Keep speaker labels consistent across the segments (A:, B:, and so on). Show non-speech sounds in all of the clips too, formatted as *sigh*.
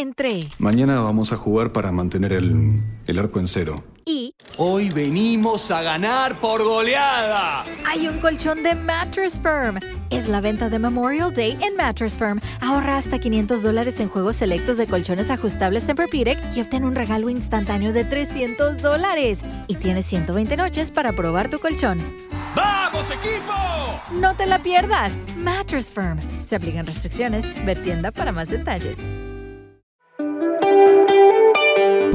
A: Entré.
B: Mañana vamos a jugar para mantener el, el arco en cero.
A: Y
C: Hoy venimos a ganar por goleada.
A: hay un colchón de Mattress Firm. Es la venta de Memorial Day en Mattress Firm. Ahorra hasta 500 dólares en juegos selectos de colchones ajustables Tempur-Pedic y obtén un regalo instantáneo de 300 dólares. Y tienes 120 noches para probar tu colchón.
C: ¡Vamos, equipo!
A: No te la pierdas. Mattress Firm. Se aplican restricciones. Ver tienda para más detalles.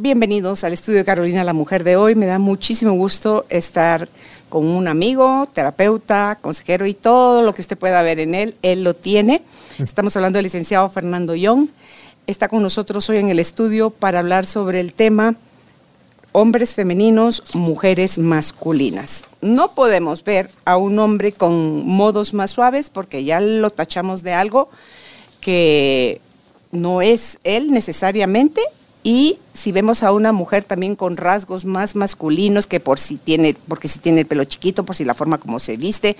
D: bienvenidos al estudio de Carolina la Mujer de hoy. Me da muchísimo gusto estar con un amigo, terapeuta, consejero y todo lo que usted pueda ver en él, él lo tiene. Estamos hablando del licenciado Fernando Young. Está con nosotros hoy en el estudio para hablar sobre el tema hombres femeninos, mujeres masculinas. No podemos ver a un hombre con modos más suaves porque ya lo tachamos de algo que no es él necesariamente. Y si vemos a una mujer también con rasgos más masculinos, que por si tiene, porque si tiene el pelo chiquito, por si la forma como se viste,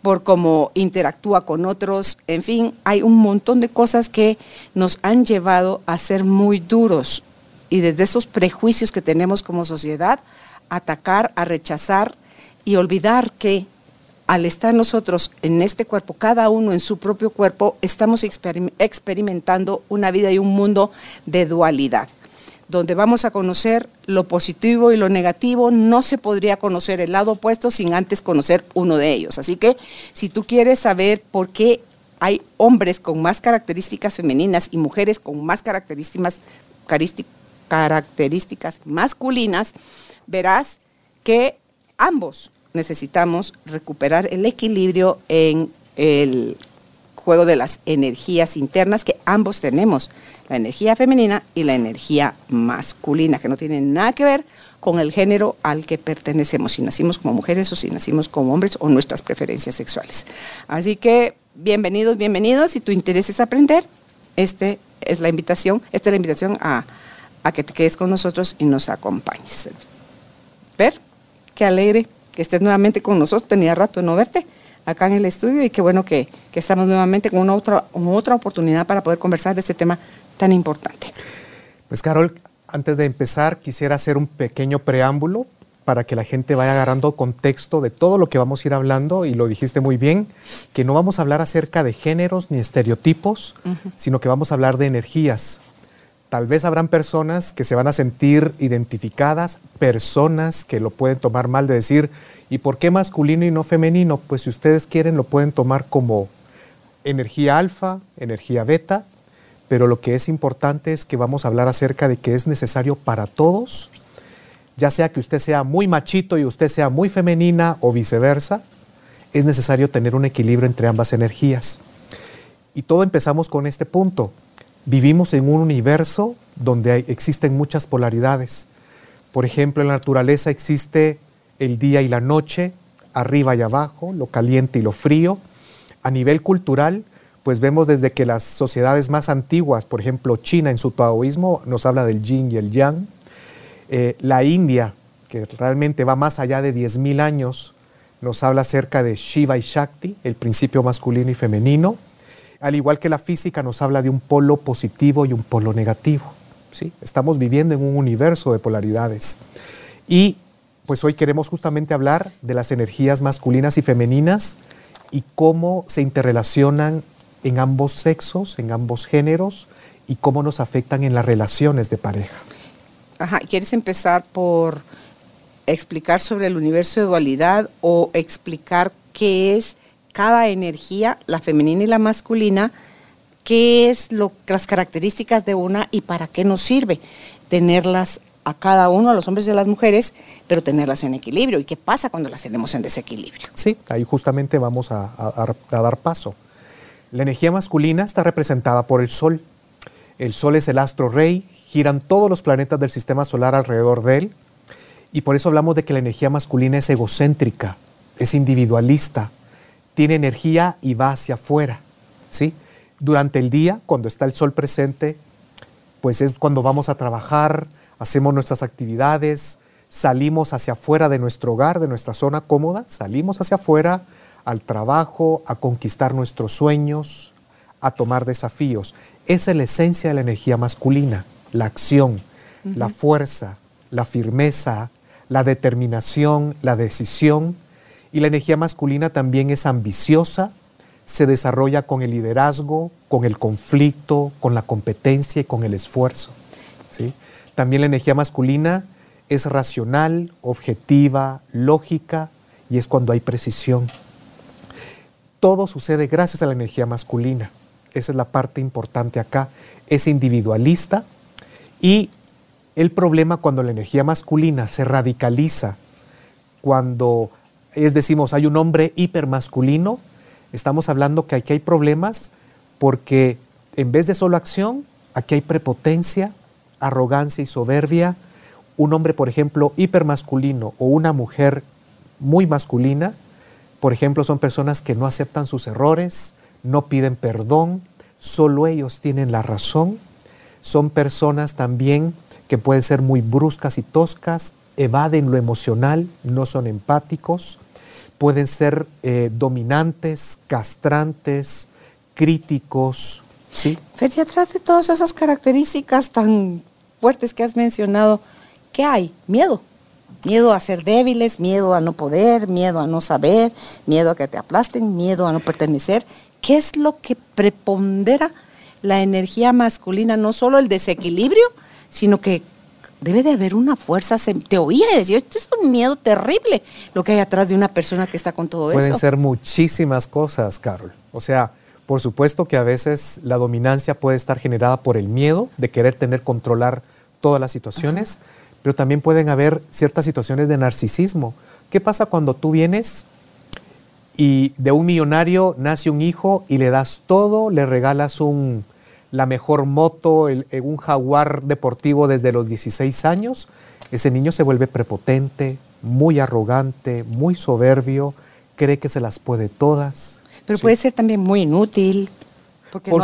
D: por cómo interactúa con otros, en fin, hay un montón de cosas que nos han llevado a ser muy duros. Y desde esos prejuicios que tenemos como sociedad, atacar, a rechazar y olvidar que al estar nosotros en este cuerpo, cada uno en su propio cuerpo, estamos experim- experimentando una vida y un mundo de dualidad, donde vamos a conocer lo positivo y lo negativo. No se podría conocer el lado opuesto sin antes conocer uno de ellos. Así que si tú quieres saber por qué hay hombres con más características femeninas y mujeres con más características masculinas, verás que ambos necesitamos recuperar el equilibrio en el juego de las energías internas que ambos tenemos, la energía femenina y la energía masculina, que no tienen nada que ver con el género al que pertenecemos, si nacimos como mujeres o si nacimos como hombres o nuestras preferencias sexuales. Así que bienvenidos, bienvenidos, si tu interés es aprender, este es la invitación, esta es la invitación a, a que te quedes con nosotros y nos acompañes. Ver, qué alegre que estés nuevamente con nosotros, tenía rato de no verte acá en el estudio y qué bueno que, que estamos nuevamente con una otra oportunidad para poder conversar de este tema tan importante.
E: Pues Carol, antes de empezar quisiera hacer un pequeño preámbulo para que la gente vaya agarrando contexto de todo lo que vamos a ir hablando y lo dijiste muy bien, que no vamos a hablar acerca de géneros ni estereotipos, sino que vamos a hablar de energías. Tal vez habrán personas que se van a sentir identificadas, personas que lo pueden tomar mal de decir, ¿y por qué masculino y no femenino? Pues si ustedes quieren lo pueden tomar como energía alfa, energía beta, pero lo que es importante es que vamos a hablar acerca de que es necesario para todos, ya sea que usted sea muy machito y usted sea muy femenina o viceversa, es necesario tener un equilibrio entre ambas energías. Y todo empezamos con este punto. Vivimos en un universo donde existen muchas polaridades. Por ejemplo, en la naturaleza existe el día y la noche, arriba y abajo, lo caliente y lo frío. A nivel cultural, pues vemos desde que las sociedades más antiguas, por ejemplo China en su taoísmo, nos habla del yin y el yang. Eh, la India, que realmente va más allá de 10.000 años, nos habla acerca de Shiva y Shakti, el principio masculino y femenino. Al igual que la física nos habla de un polo positivo y un polo negativo. ¿sí? Estamos viviendo en un universo de polaridades. Y pues hoy queremos justamente hablar de las energías masculinas y femeninas y cómo se interrelacionan en ambos sexos, en ambos géneros y cómo nos afectan en las relaciones de pareja.
D: Ajá, ¿quieres empezar por explicar sobre el universo de dualidad o explicar qué es cada energía, la femenina y la masculina, qué es lo, las características de una y para qué nos sirve tenerlas a cada uno, a los hombres y a las mujeres, pero tenerlas en equilibrio. ¿Y qué pasa cuando las tenemos en desequilibrio?
E: Sí, ahí justamente vamos a, a- a dar paso. La energía masculina está representada por el Sol. El Sol es el astro rey, giran todos los planetas del sistema solar alrededor de él, y por eso hablamos de que la energía masculina es egocéntrica. es individualista, tiene energía y va hacia afuera, ¿sí? Durante el día, cuando está el sol presente, pues es cuando vamos a trabajar, hacemos nuestras actividades, salimos hacia afuera de nuestro hogar, de nuestra zona cómoda, salimos hacia afuera al trabajo, a conquistar nuestros sueños, a tomar desafíos. Esa es la esencia de la energía masculina, la acción, la fuerza, la firmeza, la determinación, la decisión. Y la energía masculina también es ambiciosa, se desarrolla con el liderazgo, con el conflicto, con la competencia y con el esfuerzo. ¿sí? También la energía masculina es racional, objetiva, lógica y es cuando hay precisión. Todo sucede gracias a la energía masculina. Esa es la parte importante acá. Es individualista y el problema cuando la energía masculina se radicaliza, cuando es decimos hay un hombre hipermasculino, estamos hablando que aquí hay problemas porque en vez de solo acción, aquí hay prepotencia, arrogancia y soberbia. Un hombre, por ejemplo, hipermasculino o una mujer muy masculina, por ejemplo, son personas que no aceptan sus errores, no piden perdón, solo ellos tienen la razón. Son personas también que pueden ser muy bruscas y toscas, evaden lo emocional, no son empáticos, pueden ser eh, dominantes, castrantes, críticos. ¿sí?
D: Fer, atrás de todas esas características tan fuertes que has mencionado, ¿qué hay? Miedo. Miedo a ser débiles, miedo a no poder, miedo a no saber, miedo a que te aplasten, miedo a no pertenecer. ¿Qué es lo que prepondera la energía masculina? No solo el desequilibrio, sino que debe de haber una fuerza. te oía decir, esto es un miedo terrible lo que hay atrás de una persona que está con todo
E: eso.
D: Pueden
E: ser muchísimas cosas, Carol. O sea, por supuesto que a veces la dominancia puede estar generada por el miedo de querer tener, controlar todas las situaciones, pero también pueden haber ciertas situaciones de narcisismo. ¿Qué pasa cuando tú vienes y de un millonario nace un hijo y le das todo, le regalas un, la mejor moto, el, un jaguar deportivo desde los 16 años? Ese niño se vuelve prepotente, muy arrogante, muy soberbio, cree que se las puede todas.
D: Pero puede ser también muy inútil, porque no,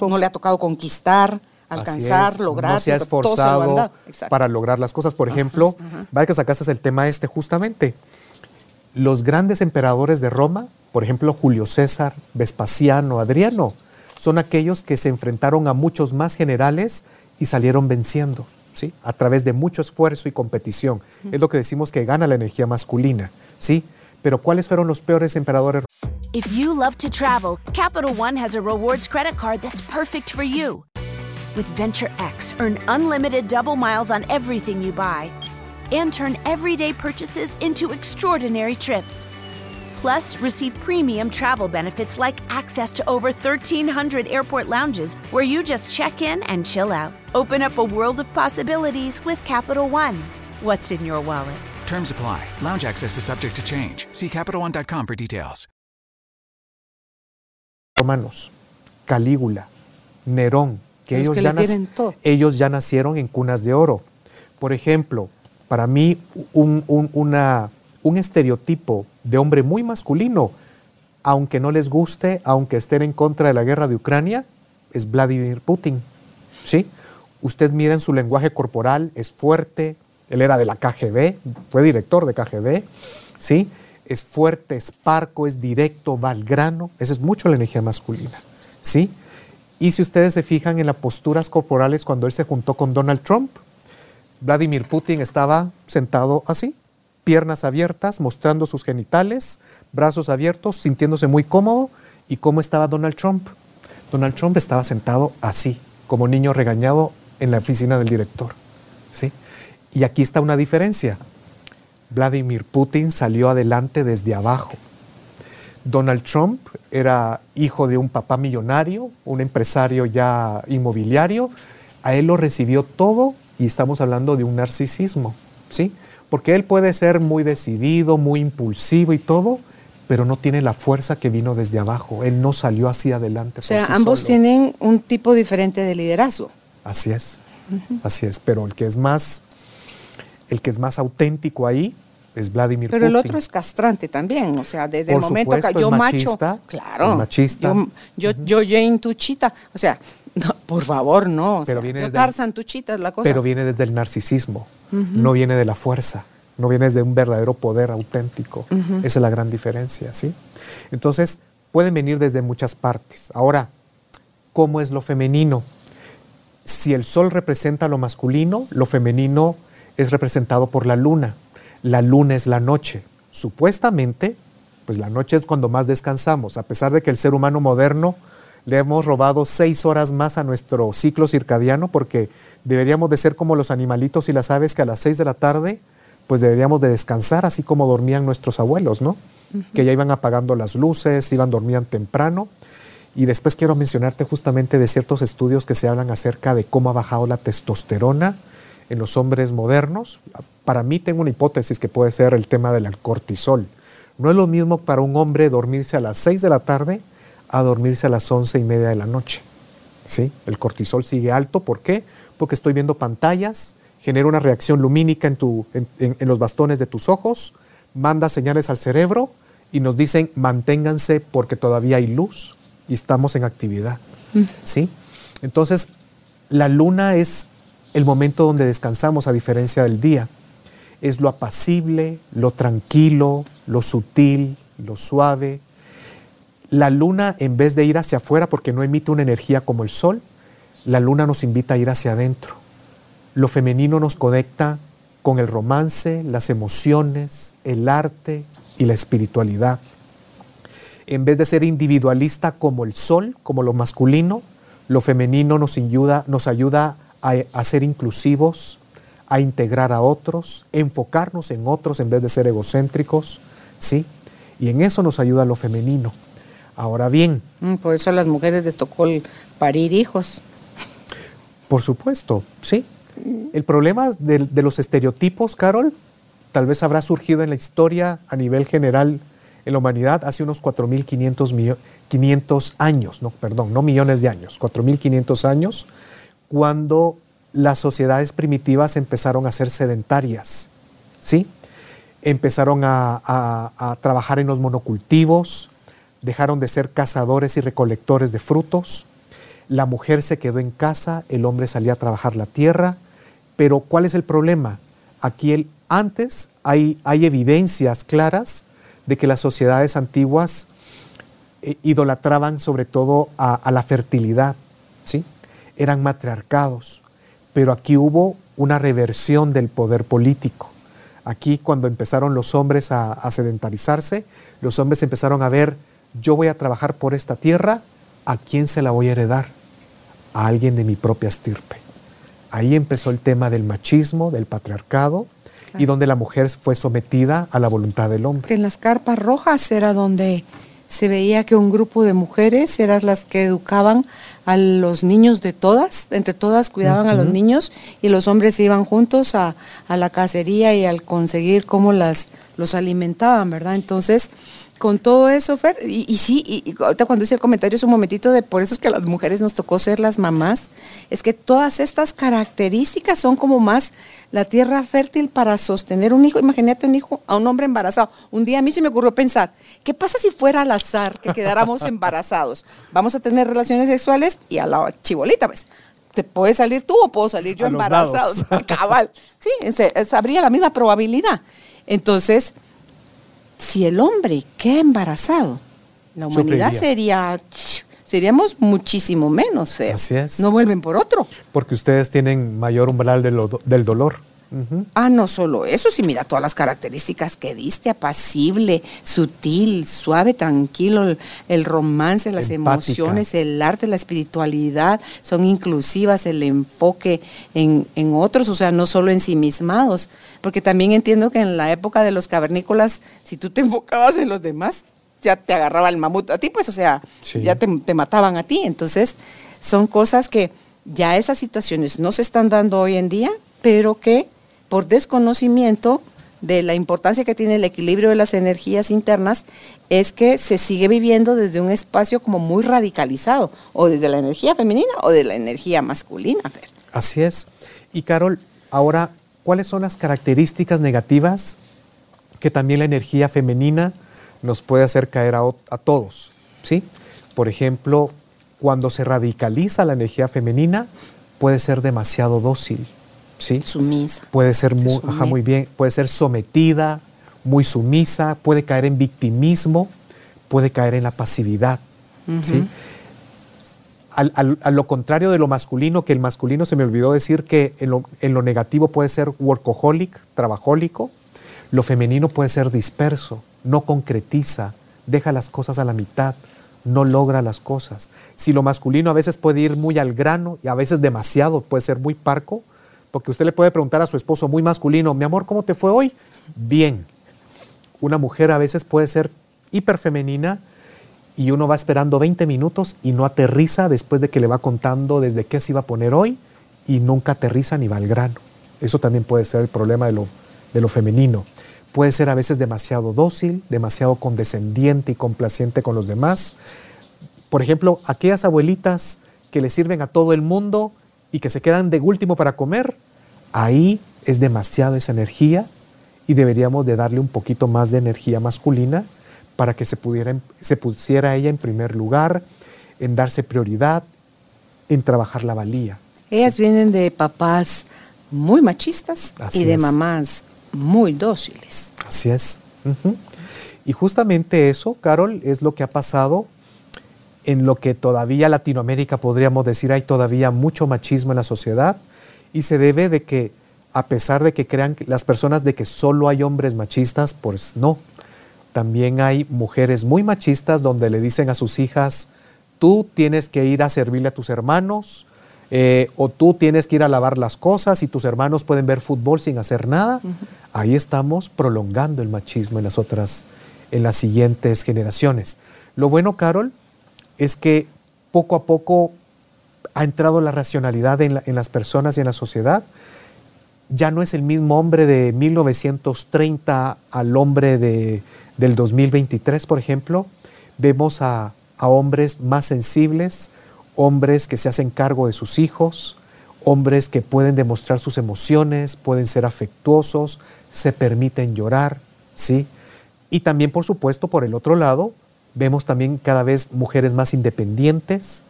D: no, le ha tocado conquistar alcanzar, lograr.
E: No se ha esforzado para lograr las cosas. Por ejemplo, vaya que sacaste el tema este justamente. Los grandes emperadores de Roma, por ejemplo, Julio César, Vespasiano, Adriano, son aquellos que se enfrentaron a muchos más generales y salieron venciendo, ¿sí? A través de mucho esfuerzo y competición. Es lo que decimos que gana la energía masculina, ¿sí? Pero ¿cuáles fueron los peores emperadores?
F: If you love to travel, Capital One has a rewards credit card that's perfect for you. With Venture X, earn unlimited double miles on everything you buy and turn everyday purchases into extraordinary trips. Plus, receive premium travel benefits like access to over 1,300 airport lounges where you just check in and chill out. Open up a world of possibilities with Capital One. What's in your wallet?
G: Terms apply. Lounge access is subject to change. See CapitalOne.com for details.
E: Romanos, Calígula, Nerón, que ellos, ya ellos ya nacieron en cunas de oro. Por ejemplo, para mí un, una, un estereotipo de hombre muy masculino, aunque no les guste, aunque estén en contra de la guerra de Ucrania, es Vladimir Putin. ¿Sí? Usted mira en su lenguaje corporal, es fuerte, él era de la KGB, fue director de KGB, ¿sí? Es fuerte, es parco, es directo, va al grano, esa es mucho la energía masculina, ¿sí? Y si ustedes se fijan en las posturas corporales cuando él se juntó con Donald Trump, Vladimir Putin estaba sentado así, piernas abiertas, mostrando sus genitales, brazos abiertos, sintiéndose muy cómodo. ¿Y cómo estaba Donald Trump? Donald Trump estaba sentado así, como niño regañado en la oficina del director. ¿sí? Y aquí está una diferencia. Vladimir Putin salió adelante desde abajo. Donald Trump era hijo de un papá millonario, un empresario ya inmobiliario. A él lo recibió todo y estamos hablando de un narcisismo, ¿sí? Porque él puede ser muy decidido, muy impulsivo y todo, pero no tiene la fuerza que vino desde abajo. Él no salió hacia adelante.
D: O sea, ambos tienen un tipo diferente de liderazgo.
E: Así es, así es. Pero el que es más, el que es más auténtico ahí es Vladimir
D: Pero
E: Putin.
D: el otro es castrante también, o sea, desde
E: Por
D: el momento
E: supuesto,
D: que yo
E: es
D: macho,
E: machista,
D: claro,
E: es machista.
D: yo, yo, yo Jane tu chita, o sea, no, por favor, no, o
E: Pero
D: sea,
E: viene
D: Tarzan es la cosa.
E: Pero viene desde el narcisismo, no viene de la fuerza, no viene de un verdadero poder auténtico. Esa es la gran diferencia, ¿sí? Entonces, pueden venir desde muchas partes. Ahora, ¿cómo es lo femenino? Si el sol representa lo masculino, lo femenino es representado por la luna. La luna es la noche. Supuestamente, pues la noche es cuando más descansamos, a pesar de que el ser humano moderno le hemos robado seis horas más a nuestro ciclo circadiano, porque deberíamos de ser como los animalitos y las aves que a las seis de la tarde, pues deberíamos de descansar, así como dormían nuestros abuelos, ¿no? Que ya iban apagando las luces, iban, dormían temprano. Y después quiero mencionarte justamente de ciertos estudios que se hablan acerca de cómo ha bajado la testosterona en los hombres modernos. Para mí tengo una hipótesis que puede ser el tema del cortisol. No es lo mismo para un hombre dormirse a las 6 de la tarde a dormirse a las 11 y media de la noche. ¿Sí? El cortisol sigue alto. ¿Por qué? Porque estoy viendo pantallas, genera una reacción lumínica en, tu- en- en- en los bastones de tus ojos, manda señales al cerebro y nos dicen manténganse porque todavía hay luz y estamos en actividad. ¿Sí? Entonces, la luna es el momento donde descansamos a diferencia del día. Es lo apacible, lo tranquilo, lo sutil, lo suave. La luna, en vez de ir hacia afuera, porque no emite una energía como el sol, la luna nos invita a ir hacia adentro. Lo femenino nos conecta con el romance, las emociones, el arte y la espiritualidad. En vez de ser individualista como el sol, como lo masculino, lo femenino nos ayuda, nos ayuda a, ser inclusivos, a integrar a otros, enfocarnos en otros en vez de ser egocéntricos, ¿sí? Y en eso nos ayuda lo femenino. Ahora bien,
D: Mm, Por eso a las mujeres les tocó el parir hijos.
E: Por supuesto, sí. El problema de, de los estereotipos, Carol, tal vez habrá surgido en la historia a nivel general en la humanidad hace unos 4.500 millo- 500 años, no, perdón, no millones de años, 4.500 años, cuando las sociedades primitivas empezaron a ser sedentarias, ¿sí? Empezaron a, a- a trabajar en los monocultivos, dejaron de ser cazadores y recolectores de frutos, la mujer se quedó en casa, el hombre salía a trabajar la tierra, pero ¿cuál es el problema? Aquí el, antes hay, hay evidencias claras de que las sociedades antiguas eh, idolatraban sobre todo a, a la fertilidad, ¿sí? Eran matriarcados, pero aquí hubo una reversión del poder político. Aquí cuando empezaron los hombres a, a sedentarizarse, los hombres empezaron a ver, yo voy a trabajar por esta tierra, ¿a quién se la voy a heredar? A alguien de mi propia estirpe. Ahí empezó el tema del machismo, del patriarcado, y donde la mujer fue sometida a la voluntad del hombre.
D: Que en las carpas rojas era donde se veía que un grupo de mujeres eran las que educaban a los niños de todas, entre todas cuidaban a los niños y los hombres se iban juntos a, a la cacería y al conseguir cómo las, los alimentaban, ¿verdad? Entonces, con todo eso, Fer, y, y sí, y, y ahorita cuando hice el comentario es un momentito de por eso es que a las mujeres nos tocó ser las mamás, es que todas estas características son como más la tierra fértil para sostener un hijo. Imagínate un hijo a un hombre embarazado. Un día a mí se me ocurrió pensar, ¿qué pasa si fuera al azar que quedáramos *laughs* embarazados? Vamos a tener relaciones sexuales y a la chibolita, pues. ¿Te puedes salir tú o puedo salir yo embarazado? *laughs* Cabal. Sí, se- se habría la misma probabilidad. Entonces, si el hombre queda embarazado, la humanidad
E: Sufriría.
D: sería, seríamos muchísimo menos feos.
E: Así es.
D: No vuelven por otro.
E: Porque ustedes tienen mayor umbral de lo- del dolor.
D: Ah, no solo eso, sí, mira todas las características que diste, apacible, sutil, suave, tranquilo, el, el romance, las
E: Empática.
D: emociones, el arte, la espiritualidad, son inclusivas, el enfoque en, en otros, o sea, no solo ensimismados, porque también entiendo que en la época de los cavernícolas, si tú te enfocabas en los demás, ya te agarraba el mamut a ti, pues, o sea,
E: Sí.
D: ya te, te mataban a ti, entonces son cosas que ya esas situaciones no se están dando hoy en día, pero que por desconocimiento de la importancia que tiene el equilibrio de las energías internas, es que se sigue viviendo desde un espacio como muy radicalizado, o desde la energía femenina o de la energía masculina. Fer.
E: Así es. Y Carol, ahora, ¿cuáles son las características negativas que también la energía femenina nos puede hacer caer a, a todos, ¿sí? Por ejemplo, cuando se radicaliza la energía femenina, puede ser demasiado dócil, ¿sí?
D: Sumisa.
E: Puede ser muy, ajá, muy bien, puede ser sometida, muy sumisa, puede caer en victimismo, puede caer en la pasividad, ¿sí? Al, al, a lo contrario de lo masculino, que el masculino se me olvidó decir que en lo, en lo negativo puede ser workaholic, trabajólico, lo femenino puede ser disperso, no concretiza, deja las cosas a la mitad, no logra las cosas. Si lo masculino a veces puede ir muy al grano y a veces demasiado, puede ser muy parco, porque usted le puede preguntar a su esposo muy masculino, mi amor, ¿cómo te fue hoy? Bien. Una mujer a veces puede ser hiperfemenina y uno va esperando 20 minutos y no aterriza después de que le va contando desde qué se iba a poner hoy y nunca aterriza ni va al grano. Eso también puede ser el problema de lo, de lo femenino. Puede ser a veces demasiado dócil, demasiado condescendiente y complaciente con los demás. Por ejemplo, aquellas abuelitas que le sirven a todo el mundo y que se quedan de último para comer, ahí es demasiada esa energía y deberíamos de darle un poquito más de energía masculina para que se, pudiera, se pusiera ella en primer lugar, en darse prioridad, en trabajar la valía.
D: Ellas sí. vienen de papás muy machistas Así y de es. mamás muy dóciles.
E: Así es. Uh -huh. Y justamente eso, Carol, es lo que ha pasado en lo que todavía Latinoamérica podríamos decir hay todavía mucho machismo en la sociedad y se debe de que a pesar de que crean las personas de que solo hay hombres machistas, pues no. También hay mujeres muy machistas donde le dicen a sus hijas, tú tienes que ir a servirle a tus hermanos, eh, o tú tienes que ir a lavar las cosas y tus hermanos pueden ver fútbol sin hacer nada. Uh -huh. Ahí estamos prolongando el machismo en las otras, en las siguientes generaciones. Lo bueno, Carol, es que poco a poco ha entrado la racionalidad en, la, en las personas y en la sociedad. Ya no es el mismo hombre de 1930 al hombre de, del 2023, por ejemplo. Vemos a, a hombres más sensibles, hombres que se hacen cargo de sus hijos, hombres que pueden demostrar sus emociones, pueden ser afectuosos, se permiten llorar, ¿sí? Y también, por supuesto, por el otro lado, vemos también cada vez mujeres más independientes,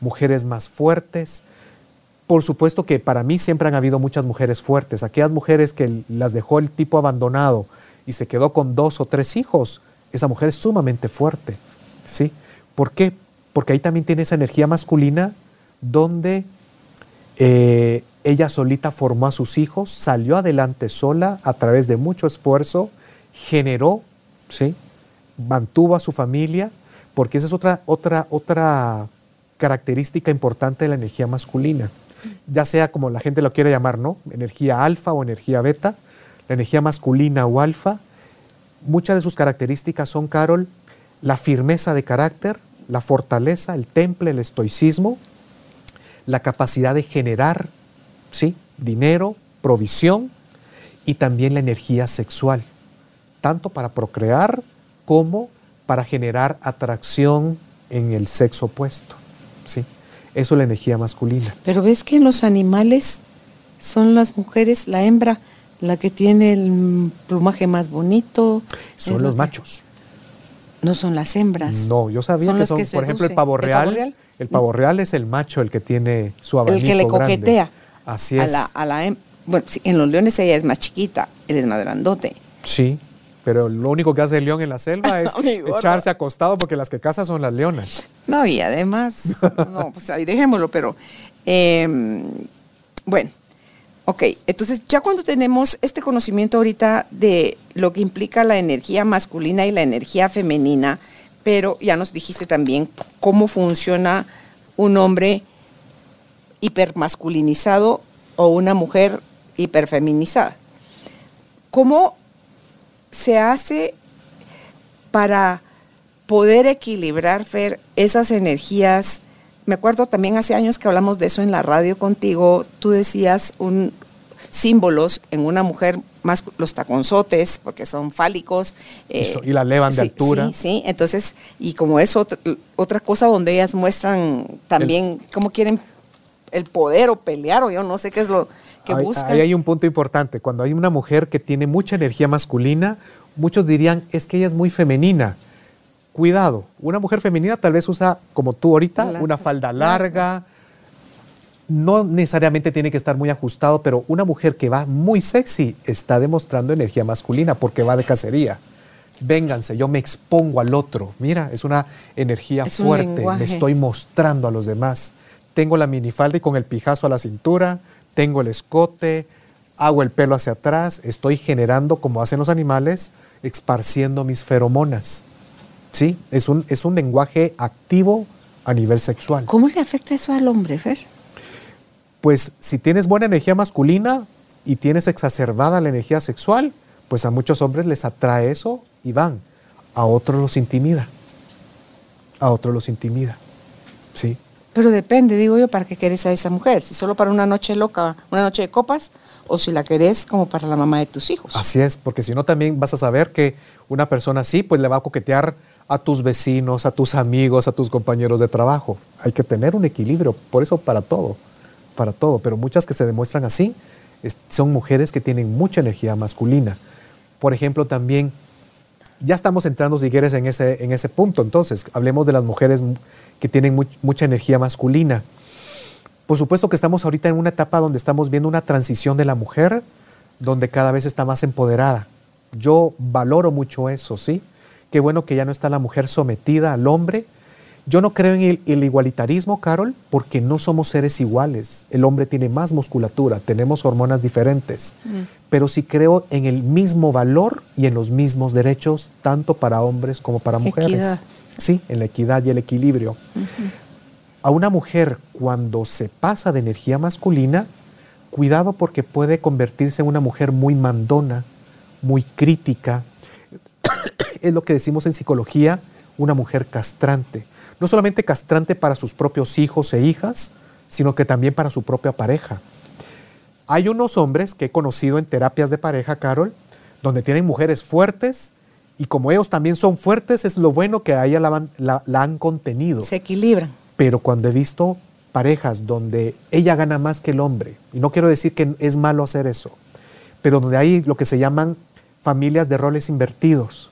E: mujeres más fuertes. Por supuesto que para mí siempre han habido muchas mujeres fuertes. Aquellas mujeres que las dejó el tipo abandonado y se quedó con dos o tres hijos, esa mujer es sumamente fuerte, ¿sí? ¿Por qué? porque ahí también tiene esa energía masculina donde eh, ella solita formó a sus hijos, salió adelante sola a través de mucho esfuerzo, generó, ¿sí? Mantuvo a su familia, porque esa es otra, otra, otra característica importante de la energía masculina, ya sea como la gente lo quiere llamar, ¿no? Energía alfa o energía beta, la energía masculina o alfa, muchas de sus características son, Carol, la firmeza de carácter, la fortaleza, el temple, el estoicismo, la capacidad de generar ¿sí? dinero, provisión y también la energía sexual, tanto para procrear como para generar atracción en el sexo opuesto. ¿sí? Eso es la energía masculina.
D: Pero ves que en los animales son las mujeres, la hembra, la que tiene el plumaje más bonito.
E: Son los machos.
D: No son las hembras.
E: No, yo sabía son que son, que por ejemplo, el pavo real. ¿El pavo real? El pavo real es el macho, el que tiene su abanico
D: El que le coquetea.
E: Así es.
D: A la, a la, bueno, sí, en los leones ella es más chiquita, él es más grandote.
E: Sí, pero lo único que hace el león en la selva *laughs* es echarse acostado porque las que caza son las leonas.
D: No, y además, *laughs* no, pues ahí dejémoslo, pero eh, bueno, Ok, entonces ya cuando tenemos este conocimiento ahorita de lo que implica la energía masculina y la energía femenina, pero ya nos dijiste también cómo funciona un hombre hipermasculinizado o una mujer hiperfeminizada. ¿Cómo se hace para poder equilibrar, Fer, esas energías? me acuerdo también hace años que hablamos de eso en la radio contigo, tú decías un símbolos en una mujer más los taconzotes porque son fálicos
E: eh, y la levan de
D: sí,
E: altura
D: sí sí entonces y como es otra, otra cosa donde ellas muestran también el, cómo quieren el poder o pelear o yo no sé qué es lo que
E: ahí,
D: buscan
E: ahí hay un punto importante cuando hay una mujer que tiene mucha energía masculina muchos dirían, es que ella es muy femenina. Cuidado, una mujer femenina tal vez usa, como tú ahorita, una falda larga, no necesariamente tiene que estar muy ajustado, pero una mujer que va muy sexy está demostrando energía masculina porque va de cacería. Vénganse, yo me expongo al otro. Mira, es una energía
D: Es un
E: fuerte, me estoy mostrando a los demás. Tengo la minifalda y con el pijazo a la cintura, tengo el escote, hago el pelo hacia atrás, estoy generando, como hacen los animales, esparciendo mis feromonas. ¿Sí? Es un, es un lenguaje activo a nivel sexual.
D: ¿Cómo le afecta eso al hombre, Fer?
E: Pues si tienes buena energía masculina y tienes exacerbada la energía sexual, pues a muchos hombres les atrae eso y van. A otros los intimida. A otros los intimida. ¿Sí?
D: Pero depende, digo yo, para qué querés a esa mujer. Si solo para una noche loca, una noche de copas, o si la querés como para la mamá de tus hijos.
E: Así es, porque si no también vas a saber que una persona así pues le va a coquetear a tus vecinos, a tus amigos, a tus compañeros de trabajo. Hay que tener un equilibrio, por eso para todo, para todo. Pero muchas que se demuestran así son mujeres que tienen mucha energía masculina. Por ejemplo, también, ya estamos entrando, si quieres, en ese, en ese punto. Entonces, hablemos de las mujeres mu- que tienen mu- mucha energía masculina. Por supuesto que estamos ahorita en una etapa donde estamos viendo una transición de la mujer, donde cada vez está más empoderada. Yo valoro mucho eso, ¿sí? Qué bueno que ya no está la mujer sometida al hombre. Yo no creo en el, el igualitarismo, Carol, porque no somos seres iguales. El hombre tiene más musculatura, tenemos hormonas diferentes. Pero sí creo en el mismo valor y en los mismos derechos, tanto para hombres como para mujeres.
D: Equidad.
E: Sí, en la equidad y el equilibrio a una mujer cuando se pasa de energía masculina, cuidado porque puede convertirse en una mujer muy mandona, muy crítica. *coughs* es lo que decimos en psicología, una mujer castrante. No solamente castrante para sus propios hijos e hijas, sino que también para su propia pareja. Hay unos hombres que he conocido en terapias de pareja, Carol, donde tienen mujeres fuertes y como ellos también son fuertes, es lo bueno que a ella la, la han contenido.
D: Se equilibran.
E: Pero cuando he visto parejas donde ella gana más que el hombre, y no quiero decir que es malo hacer eso, pero donde hay lo que se llaman familias de roles invertidos,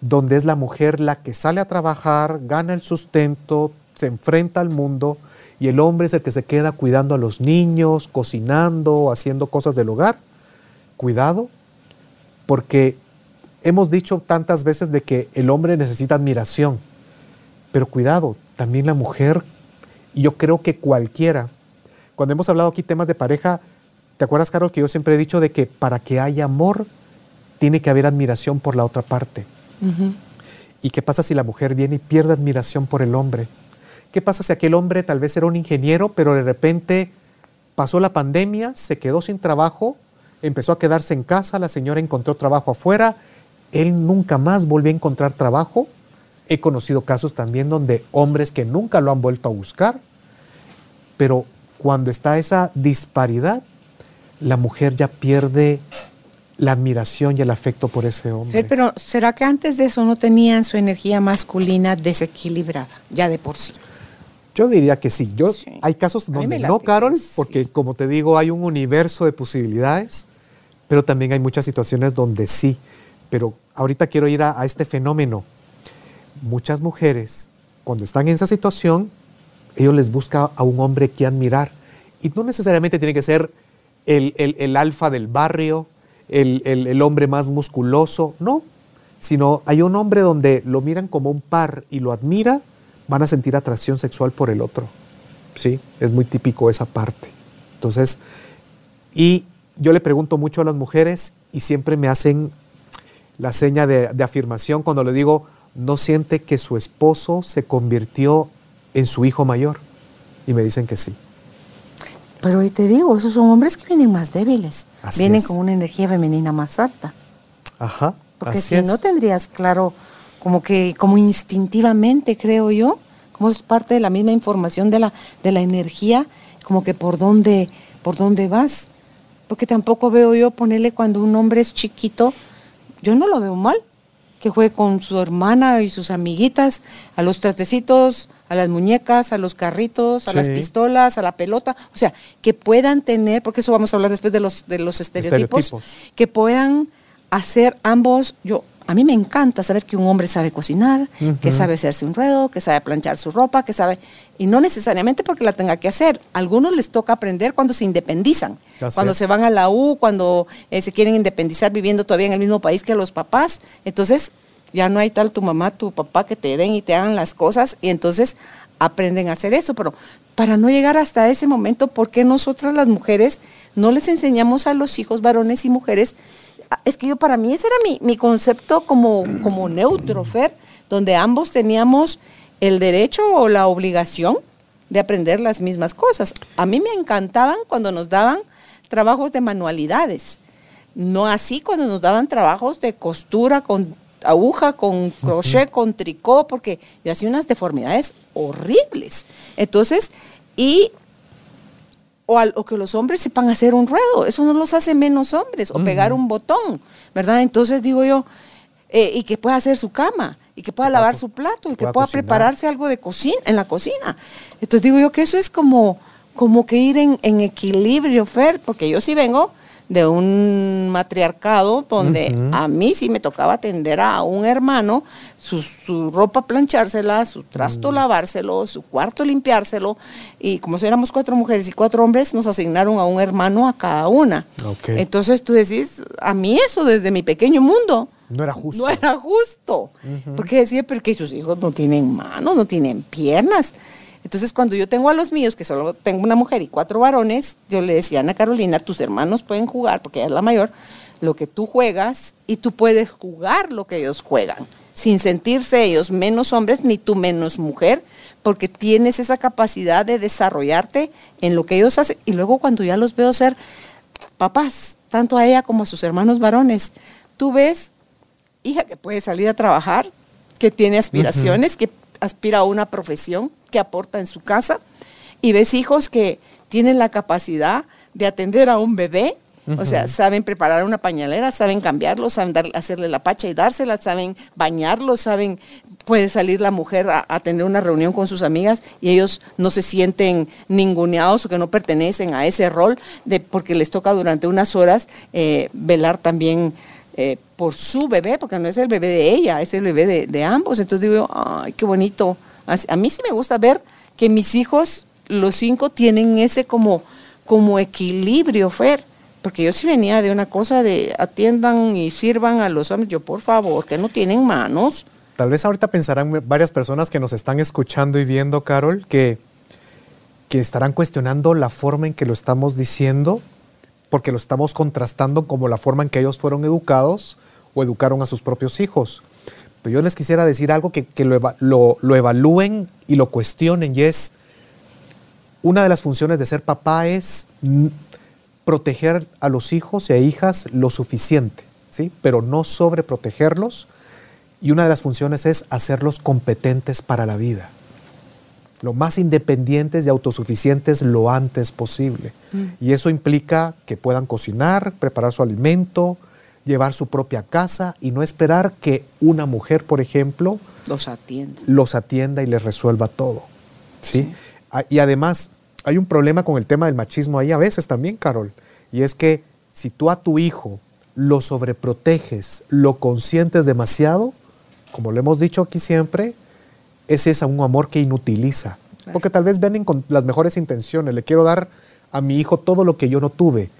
E: donde es la mujer la que sale a trabajar, gana el sustento, se enfrenta al mundo, y el hombre es el que se queda cuidando a los niños, cocinando, haciendo cosas del hogar. Cuidado, porque hemos dicho tantas veces de que el hombre necesita admiración, pero cuidado, también la mujer, y yo creo que cualquiera, cuando hemos hablado aquí temas de pareja, ¿te acuerdas, Carol, que yo siempre he dicho de que para que haya amor, tiene que haber admiración por la otra parte? ¿Y qué pasa si la mujer viene y pierde admiración por el hombre? ¿Qué pasa si aquel hombre tal vez era un ingeniero, pero de repente pasó la pandemia, se quedó sin trabajo, empezó a quedarse en casa, la señora encontró trabajo afuera, él nunca más volvió a encontrar trabajo? He conocido casos también donde hombres que nunca lo han vuelto a buscar, pero cuando está esa disparidad, la mujer ya pierde la admiración y el afecto por ese hombre.
D: Fer, pero ¿será que antes de eso no tenían su energía masculina desequilibrada, ya de por sí?
E: Yo diría que sí. Yo,
D: Sí.
E: Hay casos donde no, Carol,
D: sí.
E: porque como te digo, hay un universo de posibilidades, pero también hay muchas situaciones donde sí. Pero ahorita quiero ir a, a este fenómeno. Muchas mujeres, cuando están en esa situación, ellos les buscan a un hombre que admirar. Y no necesariamente tiene que ser el, el- el alfa del barrio, el, el- hombre más musculoso, no. Sino hay un hombre donde lo miran como un par y lo admira, van a sentir atracción sexual por el otro. Sí, es muy típico esa parte. Entonces, y yo le pregunto mucho a las mujeres y siempre me hacen la seña de, de afirmación cuando le digo, no siente que su esposo se convirtió en su hijo mayor. Y me dicen que sí.
D: Pero hoy te digo, esos son hombres que vienen más débiles,
E: Así
D: vienen
E: es.
D: con una energía femenina más alta.
E: Ajá.
D: Porque
E: así
D: si
E: es.
D: no tendrías claro, como que, como instintivamente, creo yo, como es parte de la misma información de la, de la energía, como que por dónde, por dónde vas. Porque tampoco veo yo ponerle cuando un hombre es chiquito, yo no lo veo mal, que juegue con su hermana y sus amiguitas, a los trastecitos, a las muñecas, a los carritos, a las pistolas, a la pelota, o sea, que puedan tener, porque eso vamos a hablar después de los, de los estereotipos,
E: Estereotipos.
D: que puedan hacer ambos, yo a mí me encanta saber que un hombre sabe cocinar, que sabe hacerse un ruedo, que sabe planchar su ropa, que sabe, y no necesariamente porque la tenga que hacer. A algunos les toca aprender cuando se independizan,
E: Así
D: cuando
E: es.
D: se van a la U, cuando eh, se quieren independizar viviendo todavía en el mismo país que los papás. Entonces, ya no hay tal tu mamá, tu papá que te den y te hagan las cosas, y entonces aprenden a hacer eso. Pero para no llegar hasta ese momento, ¿por qué nosotras las mujeres no les enseñamos a los hijos, varones y mujeres? Es que yo para mí ese era mi, mi concepto como, como neutro, Fer, donde ambos teníamos el derecho o la obligación de aprender las mismas cosas. A mí me encantaban cuando nos daban trabajos de manualidades, no así cuando nos daban trabajos de costura con aguja, con crochet, con tricot, porque yo hacía unas deformidades horribles. Entonces, y o, al- o que los hombres sepan hacer un ruedo, eso no los hace menos hombres, o pegar un botón, ¿verdad? Entonces digo yo, eh, y que pueda hacer su cama, y que pueda lavar su plato, y que
E: pueda
D: prepararse algo de cocina, en la cocina. Entonces digo yo que eso es como, como que ir en, en equilibrio, Fer, porque yo sí vengo de un matriarcado donde a mí sí me tocaba atender a un hermano, su, su ropa planchársela, su trasto lavárselo, su cuarto limpiárselo, y como si éramos cuatro mujeres y cuatro hombres, nos asignaron a un hermano a cada una. Entonces tú decís, a mí eso desde mi pequeño mundo,
E: No era justo.
D: no era justo. Porque decía, porque sus hijos no tienen manos, no tienen piernas. Entonces, cuando yo tengo a los míos, que solo tengo una mujer y cuatro varones, yo le decía a Ana Carolina, tus hermanos pueden jugar, porque ella es la mayor, lo que tú juegas y tú puedes jugar lo que ellos juegan, sin sentirse ellos menos hombres ni tú menos mujer, porque tienes esa capacidad de desarrollarte en lo que ellos hacen. Y luego cuando ya los veo ser papás, tanto a ella como a sus hermanos varones, tú ves hija que puede salir a trabajar, que tiene aspiraciones, que aspira a una profesión, que aporta en su casa, y ves hijos que tienen la capacidad de atender a un bebé, o sea, saben preparar una pañalera, saben cambiarlo, saben dar- hacerle la pacha y dársela, saben bañarlo, saben, puede salir la mujer a, a tener una reunión con sus amigas y ellos no se sienten ninguneados o que no pertenecen a ese rol, de, porque les toca durante unas horas eh, velar también eh, por su bebé, porque no es el bebé de ella, es el bebé de, ambos. Entonces digo, ay, qué bonito. A mí sí me gusta ver que mis hijos, los cinco, tienen ese como, como equilibrio, Fer. Porque yo sí venía de una cosa de atiendan y sirvan a los hombres. Yo, por favor, que no tienen manos.
E: Tal vez ahorita pensarán varias personas que nos están escuchando y viendo, Carol, que, que estarán cuestionando la forma en que lo estamos diciendo, porque lo estamos contrastando como la forma en que ellos fueron educados o educaron a sus propios hijos. Pero yo les quisiera decir algo que, lo, lo- evalúen y lo cuestionen, y es, una de las funciones de ser papá es proteger a los hijos e hijas lo suficiente, ¿sí? pero no sobreprotegerlos. Y una de las funciones es hacerlos competentes para la vida. Lo más independientes y autosuficientes lo antes posible. Y eso implica que puedan cocinar, preparar su alimento, llevar su propia casa y no esperar que una mujer, por ejemplo,
D: Los atiendan.
E: los atienda y les resuelva todo. ¿sí? Ah, Y además, hay un problema con el tema del machismo ahí a veces también, Carol. Y es que si tú a tu hijo lo sobreproteges, lo consientes demasiado, como lo hemos dicho aquí siempre, ese es un amor que inutiliza. Porque tal vez vienen con las mejores intenciones. Le quiero dar a mi hijo todo lo que yo no tuve.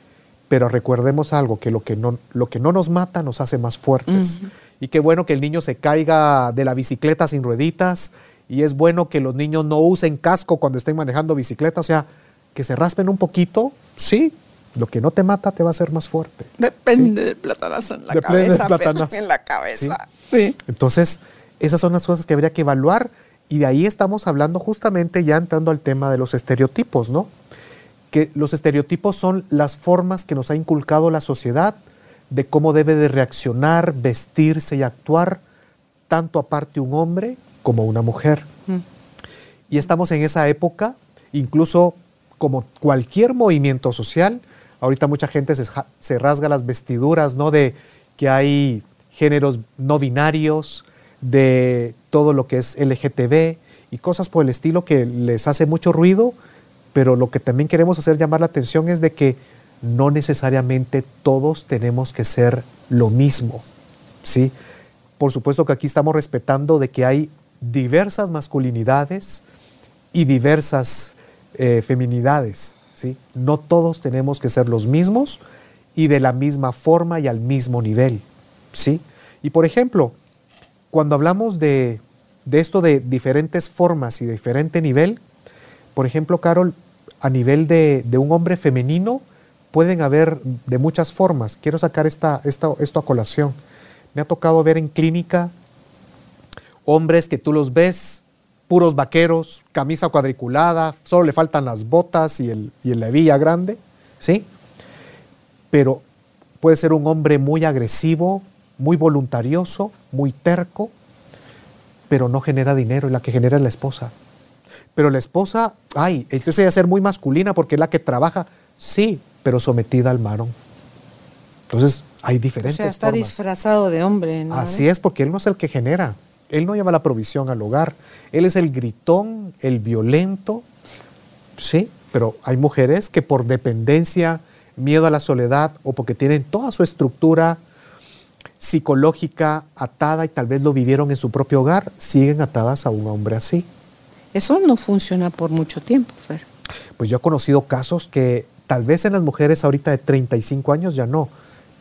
E: Pero recordemos algo, que lo que no, lo que no nos mata nos hace más fuertes. Y qué bueno que el niño se caiga de la bicicleta sin rueditas. Y es bueno que los niños no usen casco cuando estén manejando bicicleta. O sea, que se raspen un poquito, sí. Lo que no te mata te va a hacer más fuerte.
D: Depende del platanazo en la
E: Depende del
D: cabeza.
E: Platanazo.
D: En la cabeza.
E: Entonces, esas son las cosas que habría que evaluar y de ahí estamos hablando justamente ya entrando al tema de los estereotipos, ¿no? Que los estereotipos son las formas que nos ha inculcado la sociedad de cómo debe de reaccionar, vestirse y actuar tanto aparte un hombre como una mujer. Y estamos en esa época, incluso como cualquier movimiento social, ahorita mucha gente se, se rasga las vestiduras, ¿no? De que hay géneros no binarios, de todo lo que es LGTB y cosas por el estilo que les hace mucho ruido, pero lo que también queremos hacer llamar la atención es de que no necesariamente todos tenemos que ser lo mismo, ¿sí? por supuesto que aquí estamos respetando de que hay diversas masculinidades y diversas eh, feminidades. ¿sí? No todos tenemos que ser los mismos y de la misma forma y al mismo nivel. ¿sí? Y por ejemplo, cuando hablamos de, de esto de diferentes formas y diferente nivel, por ejemplo, Carol, a nivel de, de, un hombre femenino pueden haber de muchas formas. Quiero sacar esta, esta, esto a colación. Me ha tocado ver en clínica hombres que tú los ves, puros vaqueros, camisa cuadriculada, solo le faltan las botas y, el, y la hebilla grande, ¿sí? Pero puede ser un hombre muy agresivo, muy voluntarioso, muy terco, pero no genera dinero y la que genera es la esposa. Pero la esposa, ay, entonces debe ser muy masculina porque es la que trabaja, sí, pero sometida al marón. Entonces hay diferentes.
D: O sea, está
E: formas.
D: disfrazado de hombre. ¿no?
E: Así es, porque él no es el que genera. Él no lleva la provisión al hogar. Él es el gritón, el violento. Sí, pero hay mujeres que por dependencia, miedo a la soledad o porque tienen toda su estructura psicológica atada y tal vez lo vivieron en su propio hogar, siguen atadas a un hombre así.
D: Eso no funciona por mucho tiempo, Fer.
E: Pues yo he conocido casos que tal vez en las mujeres ahorita de 35 años ya no,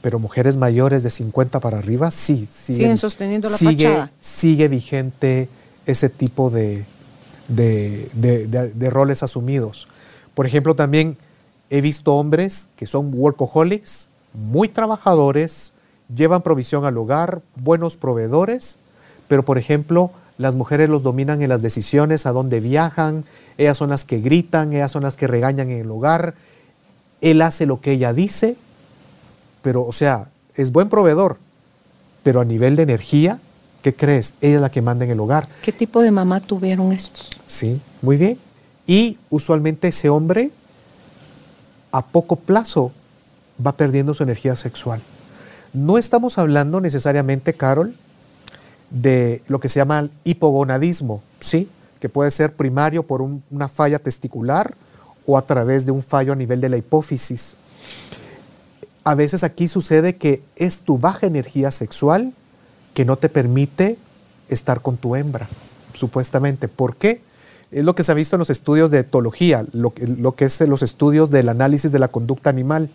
E: pero mujeres mayores de 50 para arriba sí.
D: Siguen, siguen sosteniendo la
E: sigue,
D: fachada.
E: Sigue vigente ese tipo de, de, de, de, roles asumidos. Por ejemplo, también he visto hombres que son workaholics, muy trabajadores, llevan provisión al hogar, buenos proveedores, pero por ejemplo, las mujeres los dominan en las decisiones, a dónde viajan, ellas son las que gritan, ellas son las que regañan en el hogar, él hace lo que ella dice, pero o sea, es buen proveedor, pero a nivel de energía, ¿qué crees? Ella es la que manda en el hogar.
D: ¿Qué tipo de mamá tuvieron estos?
E: Sí, muy bien. Y usualmente ese hombre a poco plazo va perdiendo su energía sexual. No estamos hablando necesariamente, Carol, de lo que se llama el hipogonadismo, ¿sí? que puede ser primario por un, una falla testicular o a través de un fallo a nivel de la hipófisis. A veces aquí sucede que es tu baja energía sexual que no te permite estar con tu hembra, supuestamente. ¿Por qué? Es lo que se ha visto en los estudios de etología, lo, lo que es los estudios del análisis de la conducta animal.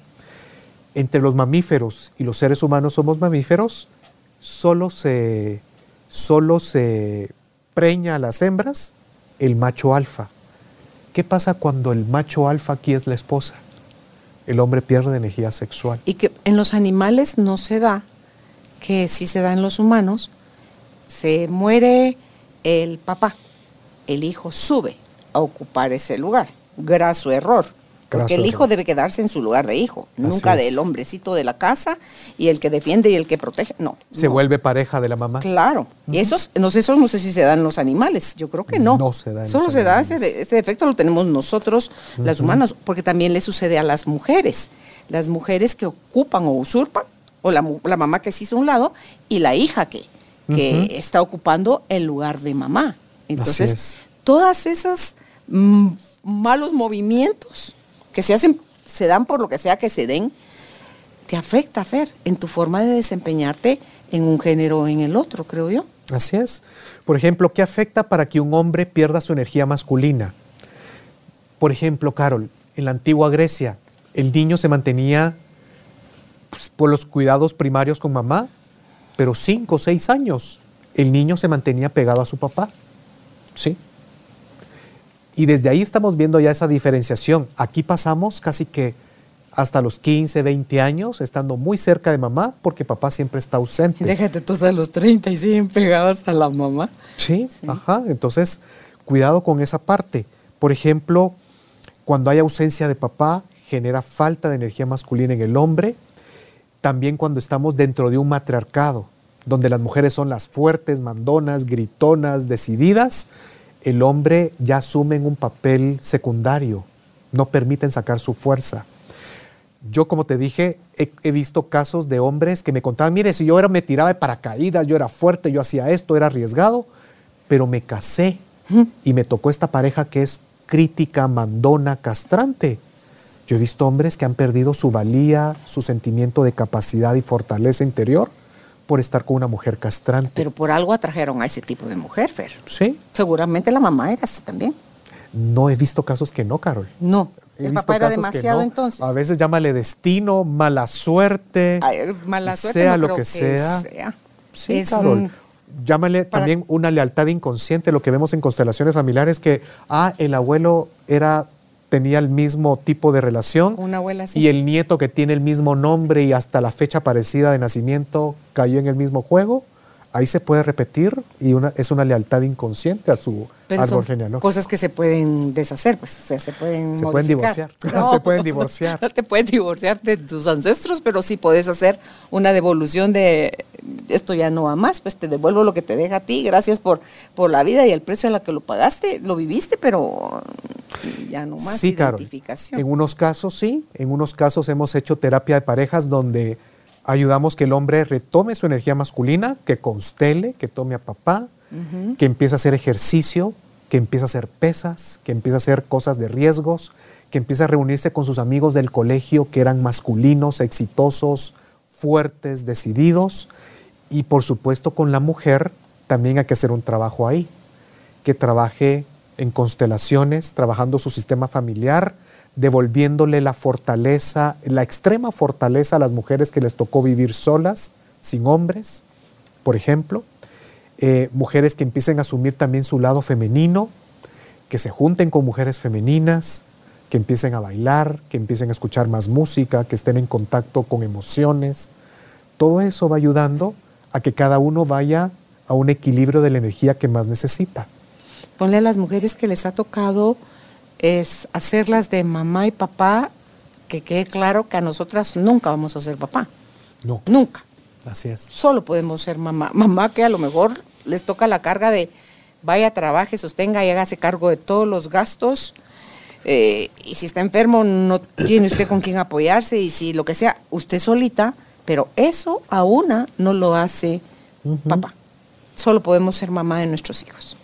E: Entre los mamíferos y los seres humanos somos mamíferos, solo se, solo se preña a las hembras el macho alfa. ¿Qué pasa cuando el macho alfa aquí es la esposa? El hombre pierde energía sexual.
D: Y que en los animales no se da, que sí se da en los humanos, se muere el papá, el hijo sube a ocupar ese lugar, graso error. Porque el hijo debe quedarse en su lugar de hijo, Así nunca es. del hombrecito de la casa y el que defiende y el que protege. No.
E: Se
D: no.
E: vuelve pareja de la mamá.
D: Claro. Uh -huh. Y esos, no sé, eso no sé si se dan los animales. Yo creo que no.
E: No se da.
D: Solo se da ese, ese defecto, lo tenemos nosotros, uh -huh. las humanas, porque también le sucede a las mujeres. Las mujeres que ocupan o usurpan, o la, la mamá que se hizo a un lado, y la hija que, que uh -huh. está ocupando el lugar de mamá. Entonces, todas esas mm, malos movimientos que se hacen se dan por lo que sea que se den, te afecta, Fer, en tu forma de desempeñarte en un género o en el otro, creo yo.
E: Así es. Por ejemplo, ¿qué afecta para que un hombre pierda su energía masculina? Por ejemplo, Carol, en la antigua Grecia, el niño se mantenía pues, por los cuidados primarios con mamá, pero cinco o seis años el niño se mantenía pegado a su papá. ¿Sí? Y desde ahí estamos viendo ya esa diferenciación. Aquí pasamos casi que hasta los 15, 20 años, estando muy cerca de mamá, porque papá siempre está ausente.
D: Déjate tú hasta los 30 y siguen pegados a la mamá.
E: Sí, sí, ajá. Entonces, cuidado con esa parte. Por ejemplo, cuando hay ausencia de papá, genera falta de energía masculina en el hombre. También cuando estamos dentro de un matriarcado, donde las mujeres son las fuertes, mandonas, gritonas, decididas, el hombre ya asume un papel secundario, no permiten sacar su fuerza. Yo, como te dije, he, he, visto casos de hombres que me contaban, mire, si yo era, me tiraba de paracaídas, yo era fuerte, yo hacía esto, era arriesgado, pero me casé y me tocó esta pareja que es crítica, mandona, castrante. Yo he visto hombres que han perdido su valía, su sentimiento de capacidad y fortaleza interior por estar con una mujer castrante.
D: Pero por algo atrajeron a ese tipo de mujer, Fer.
E: sí,
D: Seguramente la mamá era así también.
E: no he visto casos que no, Carol.
D: No,
E: He
D: el papá era demasiado
E: no.
D: entonces.
E: A veces llámale destino, mala suerte,
D: Ay, mala suerte,
E: sea
D: no
E: lo
D: creo
E: que, sea. Sí,
D: Es
E: Carol.
D: un-
E: Llámale
D: para-
E: también una lealtad inconsciente, lo que vemos en constelaciones familiares, que, ah, el abuelo era, tenía el mismo tipo de relación.
D: Una abuela así.
E: Y el nieto que tiene el mismo nombre y hasta la fecha parecida de nacimiento cayó en el mismo juego. Ahí se puede repetir y una, es una lealtad inconsciente a su
D: Pero
E: árbol genealógico.
D: cosas que se pueden deshacer, pues, o sea, se pueden
E: Se pueden
D: modificar.
E: divorciar. *laughs* *laughs* Se pueden divorciar. *laughs*
D: No, te puedes divorciar de tus ancestros, pero sí puedes hacer una devolución de esto ya no va más, pues te devuelvo lo que te deja a ti, gracias por, por la vida y el precio a la que lo pagaste, lo viviste, pero ya no más
E: Sí, Carol.
D: identificación.
E: En unos casos sí, en unos casos hemos hecho terapia de parejas donde ayudamos que el hombre retome su energía masculina, que constele, que tome a papá, que empiece a hacer ejercicio, que empiece a hacer pesas, que empiece a hacer cosas de riesgos, que empiece a reunirse con sus amigos del colegio que eran masculinos, exitosos, fuertes, decididos. Y por supuesto con la mujer también hay que hacer un trabajo ahí que trabaje en constelaciones, trabajando su sistema familiar, devolviéndole la fortaleza, la extrema fortaleza a las mujeres que les tocó vivir solas, sin hombres, por ejemplo. Eh, mujeres que empiecen a asumir también su lado femenino, que se junten con mujeres femeninas, que empiecen a bailar, que empiecen a escuchar más música, que estén en contacto con emociones. Todo eso va ayudando a que cada uno vaya a un equilibrio de la energía que más necesita.
D: Ponle a las mujeres que les ha tocado es hacerlas de mamá y papá, que quede claro que a nosotras nunca vamos a ser papá,
E: No,
D: nunca.
E: así es.
D: solo podemos ser mamá. *laughs* Mamá que a lo mejor les toca la carga de vaya, trabaje, sostenga y hágase cargo de todos los gastos. eh, y si está enfermo, no tiene usted con quién apoyarse. Y si lo que sea, usted solita. Pero eso a una no lo hace papá. Solo podemos ser mamá de nuestros hijos.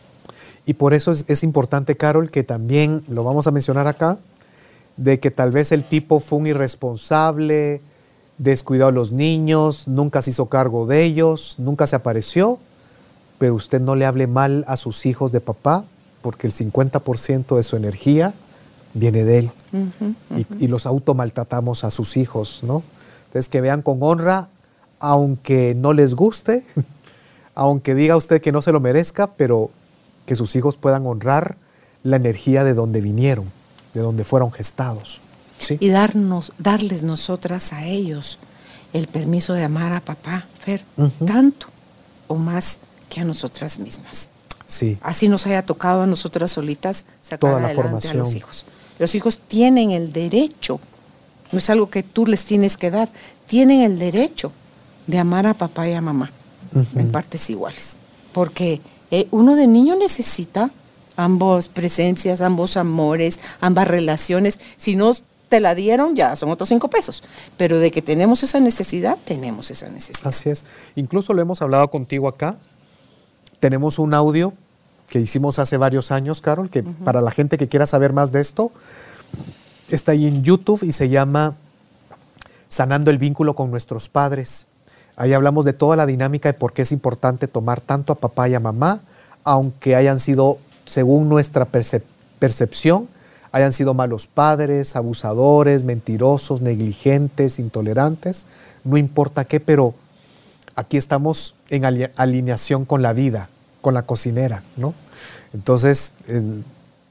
E: Y por eso es, es importante, Carol, que también lo vamos a mencionar acá, de que tal vez el tipo fue un irresponsable, descuidó a los niños, nunca se hizo cargo de ellos, nunca se apareció, pero usted no le hable mal a sus hijos de papá, porque el 50% de su energía viene de él. Y, y los automaltratamos a sus hijos, ¿no? Entonces, que vean con honra, aunque no les guste, *laughs* aunque diga usted que no se lo merezca, pero que sus hijos puedan honrar la energía de donde vinieron, de donde fueron gestados. ¿sí?
D: Y darnos, darles nosotras a ellos el permiso de amar a papá, Fer, tanto o más que a nosotras mismas.
E: Sí,
D: así nos haya tocado a nosotras solitas sacar
E: Toda la
D: adelante a los hijos. Los hijos tienen el derecho, no es algo que tú les tienes que dar, tienen el derecho de amar a papá y a mamá en partes iguales. Porque eh, uno de niño necesita ambos presencias, ambos amores, ambas relaciones. Si no te la dieron, ya son otros cinco pesos. Pero de que tenemos esa necesidad, tenemos esa necesidad.
E: así es. Incluso lo hemos hablado contigo acá. Tenemos un audio que hicimos hace varios años, Carol, que para la gente que quiera saber más de esto, está ahí en YouTube y se llama Sanando el vínculo con nuestros padres. Ahí hablamos de toda la dinámica de por qué es importante tomar tanto a papá y a mamá, aunque hayan sido, según nuestra percep- percepción, hayan sido malos padres, abusadores, mentirosos, negligentes, intolerantes, no importa qué, pero aquí estamos en ali- alineación con la vida, con la cocinera, ¿no? Entonces, el-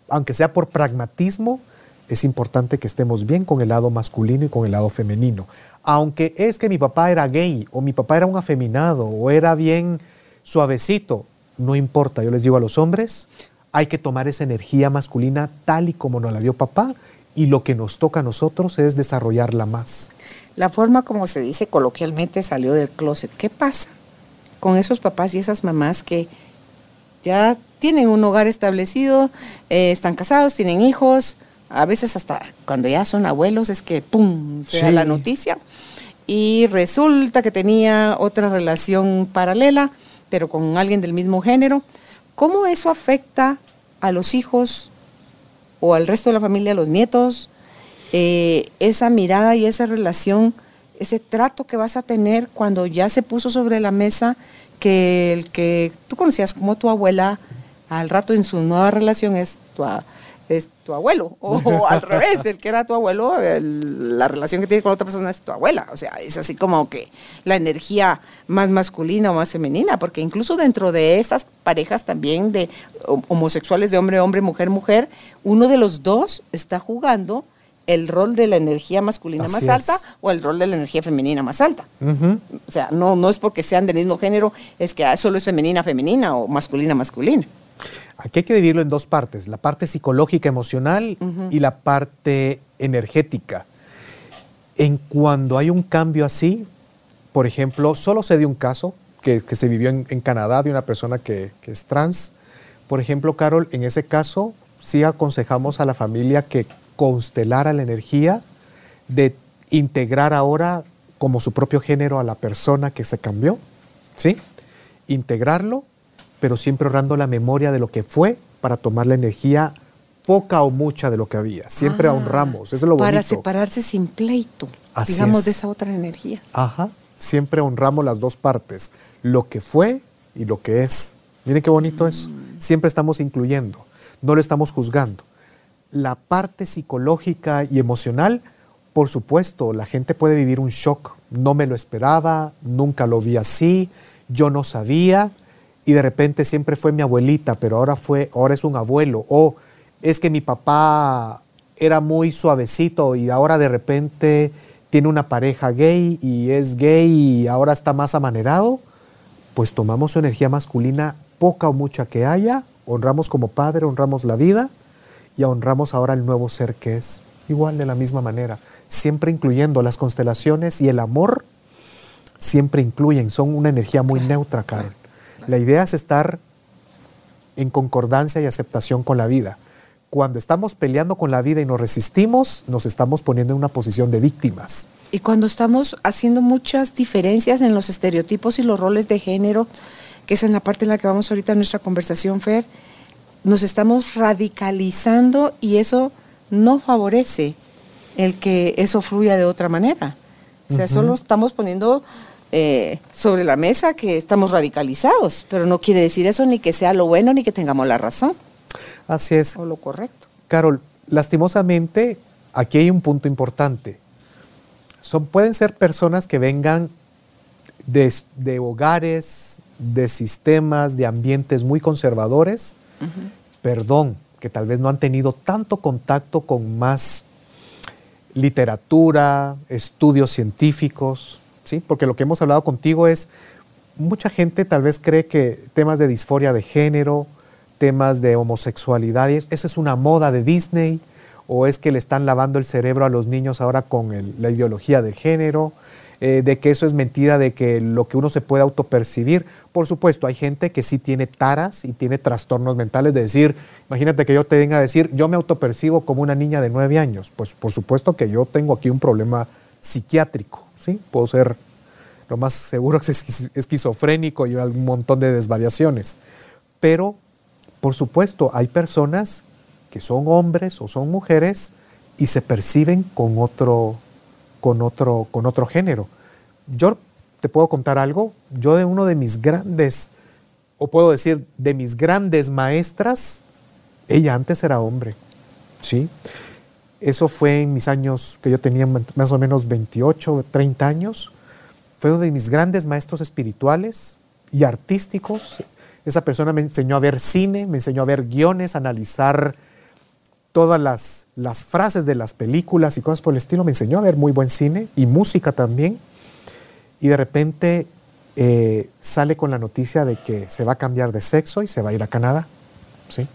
E: aunque sea por pragmatismo, es importante que estemos bien con el lado masculino y con el lado femenino. Aunque es que mi papá era gay, o mi papá era un afeminado, o era bien suavecito, no importa, yo les digo a los hombres, hay que tomar esa energía masculina tal y como nos la dio papá, y lo que nos toca a nosotros es desarrollarla más.
D: La forma como se dice coloquialmente salió del closet. ¿Qué pasa con esos papás y esas mamás que ya tienen un hogar establecido, eh, están casados, tienen hijos, a veces hasta cuando ya son abuelos es que ¡pum! se da la noticia y resulta que tenía otra relación paralela, pero con alguien del mismo género. ¿Cómo eso afecta a los hijos o al resto de la familia, a los nietos? eh, esa mirada y esa relación ese trato que vas a tener cuando ya se puso sobre la mesa que el que tú conocías como tu abuela, al rato en su nueva relación es tu, es tu abuelo, o, *laughs* al revés, el que era tu abuelo, la relación que tiene con otra persona es tu abuela, o sea, es así como que la energía más masculina o más femenina, porque incluso dentro de estas parejas también de homosexuales de hombre, hombre, mujer, mujer, uno de los dos está jugando el rol de la energía masculina más alta o el rol de la energía femenina más alta. O sea, no, no es porque sean del mismo género, es que solo es femenina, femenina o masculina, masculina.
E: Aquí hay que dividirlo en dos partes, la parte psicológica, emocional y la parte energética. En cuando hay un cambio así, por ejemplo, solo se dio un caso que, se vivió en, Canadá de una persona que, que, es trans. Por ejemplo, Carol, en ese caso sí aconsejamos a la familia que constelara la energía de integrar ahora como su propio género a la persona que se cambió, ¿sí? Integrarlo pero siempre ahorrando la memoria de lo que fue para tomar la energía poca o mucha de lo que había. Siempre ah, honramos, eso es lo bonito.
D: Para separarse sin pleito, digamos, de esa otra energía.
E: Ajá, siempre honramos las dos partes, lo que fue y lo que es. Miren qué bonito es. Mm. Siempre estamos incluyendo, no lo estamos juzgando. La parte psicológica y emocional, por supuesto, la gente puede vivir un shock. No me lo esperaba, nunca lo vi así, yo no sabía y de repente siempre fue mi abuelita, pero ahora fue, ahora es un abuelo, o es que mi papá era muy suavecito y ahora de repente tiene una pareja gay y es gay y ahora está más amanerado, pues tomamos su energía masculina, poca o mucha que haya, honramos como padre, honramos la vida y honramos ahora el nuevo ser que es. Igual de la misma manera, siempre incluyendo las constelaciones y el amor, siempre incluyen, son una energía muy neutra, Carol. La idea es estar en concordancia y aceptación con la vida. Cuando estamos peleando con la vida y nos resistimos, nos estamos poniendo en una posición de víctimas.
D: Y cuando estamos haciendo muchas diferencias en los estereotipos y los roles de género, que es en la parte en la que vamos ahorita en nuestra conversación, Fer, nos estamos radicalizando y eso no favorece el que eso fluya de otra manera. O sea, solo estamos poniendo eh, sobre la mesa que estamos radicalizados, pero no quiere decir eso ni que sea lo bueno ni que tengamos la razón.
E: Así es.
D: O lo correcto.
E: Carol, lastimosamente, aquí hay un punto importante. Son, pueden ser personas que vengan de, hogares, de sistemas, de ambientes muy conservadores, perdón, que tal vez no han tenido tanto contacto con más literatura, estudios científicos, porque lo que hemos hablado contigo es, mucha gente tal vez cree que temas de disforia de género, temas de homosexualidad, esa es una moda de Disney, o es que le están lavando el cerebro a los niños ahora con la ideología del género, eh, de que eso es mentira, de que lo que uno se puede autopercibir. Por supuesto, hay gente que sí tiene taras y tiene trastornos mentales de decir, imagínate que yo te venga a decir, yo me autopercibo como una niña de nueve años. Pues por supuesto que yo tengo aquí un problema psiquiátrico. Puedo ser lo más seguro que es esquizofrénico y un montón de desvariaciones. Pero, por supuesto, hay personas que son hombres o son mujeres y se perciben con otro, con otro, con otro género. Yo te puedo contar algo. Yo de uno de mis grandes, o puedo decir, de mis grandes maestras, ella antes era hombre. ¿sí? Eso fue en mis años que yo tenía más o menos 28, 30 años. Fue uno de mis grandes maestros espirituales y artísticos. Esa persona me enseñó a ver cine, me enseñó a ver guiones, a analizar todas las, las frases de las películas y cosas por el estilo. Me enseñó a ver muy buen cine y música también. Y de repente eh, sale con la noticia de que se va a cambiar de sexo y se va a ir a Canadá. ¿sí?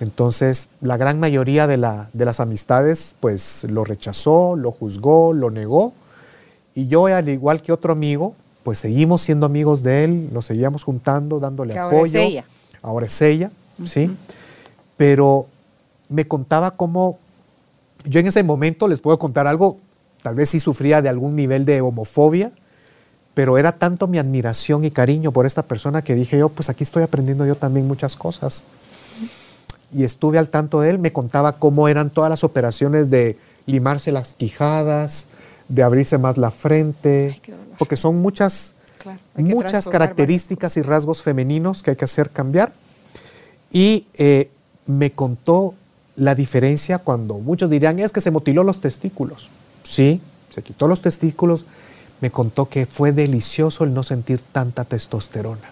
E: Entonces, la gran mayoría de, las amistades, pues lo rechazó, lo juzgó, lo negó. Y yo, al igual que otro amigo, pues seguimos siendo amigos de él, nos seguíamos juntando, dándole apoyo. Ahora es ella. Ahora es ella, ¿sí? Pero me contaba cómo, yo en ese momento les puedo contar algo, tal vez sí sufría de algún nivel de homofobia, pero era tanto mi admiración y cariño por esta persona que dije yo, pues aquí estoy aprendiendo yo también muchas cosas y estuve al tanto de él, me contaba cómo eran todas las operaciones de limarse las quijadas, de abrirse más la frente,
D: Ay,
E: porque son muchas,
D: Claro,
E: muchas características y rasgos femeninos que hay que hacer cambiar. Y eh, me contó la diferencia cuando muchos dirían, es que se mutiló los testículos. Sí, se quitó los testículos. Me contó que fue delicioso el no sentir tanta testosterona.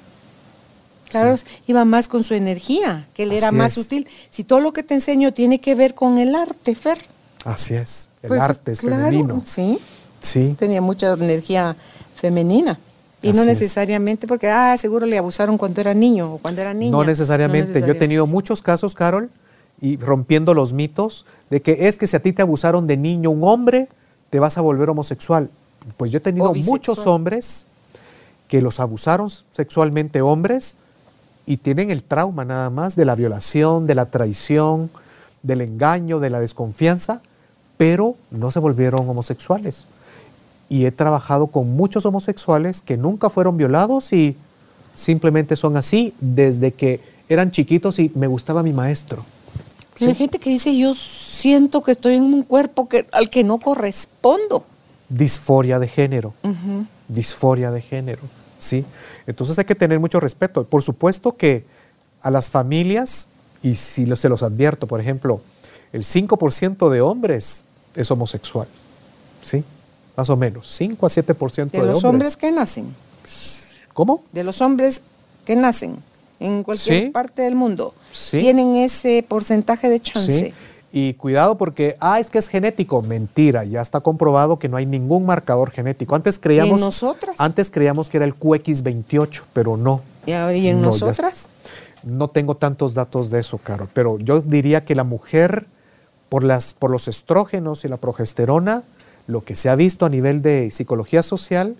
D: Claro, iba más con su energía, que él era más
E: es.
D: útil. Si todo lo que te enseño tiene que ver con el arte, Fer.
E: Así es, el
D: pues,
E: arte es
D: claro,
E: femenino.
D: Sí,
E: Sí,
D: tenía mucha energía femenina. Y no
E: es.
D: necesariamente porque, ah, seguro le abusaron cuando era niño o cuando era niña.
E: No necesariamente. Yo he tenido muchos casos, Carol, y rompiendo los mitos, de que es que si a ti te abusaron de niño un hombre, te vas a volver homosexual. Pues yo he tenido muchos hombres que los abusaron sexualmente hombres y tienen el trauma nada más de la violación, de la traición, del engaño, de la desconfianza, pero no se volvieron homosexuales. Y he trabajado con muchos homosexuales que nunca fueron violados y simplemente son así desde que eran chiquitos y me gustaba mi maestro.
D: Hay gente que dice, yo siento que estoy en un cuerpo que, al que no correspondo.
E: Disforia de género. Disforia de género. ¿sí? Entonces hay que tener mucho respeto. Por supuesto que a las familias, y si se los advierto, por ejemplo, el 5% de hombres es homosexual. ¿Sí? Más o menos. 5 a 7%
D: De
E: de,
D: los hombres que nacen,
E: ¿Cómo?
D: de los hombres que nacen en cualquier
E: Sí.
D: parte del mundo,
E: Sí.
D: tienen ese porcentaje de chance.
E: Sí. Y cuidado porque, ah, es que es genético. Mentira, ya está comprobado que no hay ningún marcador genético. Antes creíamos,
D: nosotras?
E: antes creíamos que era el QX28, pero no.
D: Y ahora, ¿y en
E: No,
D: nosotras?
E: No tengo tantos datos de eso, Carol, pero yo diría que la mujer, por, las, por los estrógenos y la progesterona, lo que se ha visto a nivel de psicología social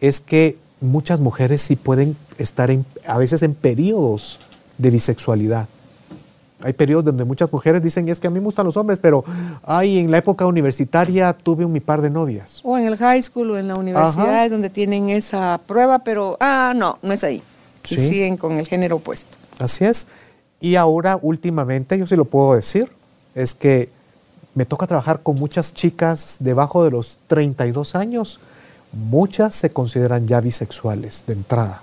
E: es que muchas mujeres sí pueden estar en- a veces en periodos de bisexualidad. Hay periodos donde muchas mujeres dicen, es que a mí me gustan los hombres, pero ay, en la época universitaria tuve un mi par de novias.
D: O en el high school o en la universidad
E: Ajá.
D: es donde tienen esa prueba, pero, ah, no, no es ahí. Y siguen con el género opuesto.
E: Así es. Y ahora, últimamente, yo sí lo puedo decir, es que me toca trabajar con muchas chicas debajo de los 32 años. Muchas se consideran ya bisexuales de entrada.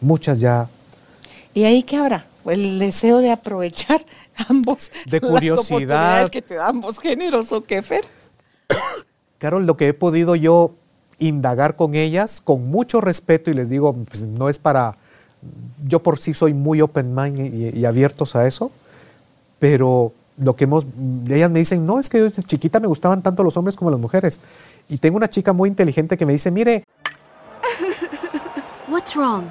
E: Muchas ya
D: ¿Y ahí qué habrá? El deseo de aprovechar *laughs* ambos.
E: De
D: las
E: curiosidad.
D: oportunidades que te dan ambos géneros, ¿o qué, Fer? *coughs*
E: Carol, lo que he podido yo indagar con ellas con mucho respeto y les digo, pues, no es para, yo por sí soy muy open mind y, y abiertos a eso, pero lo que hemos, ellas me dicen, no, es que desde chiquita me gustaban tanto los hombres como las mujeres. Y tengo una chica muy inteligente que me dice, mire,
F: What's wrong?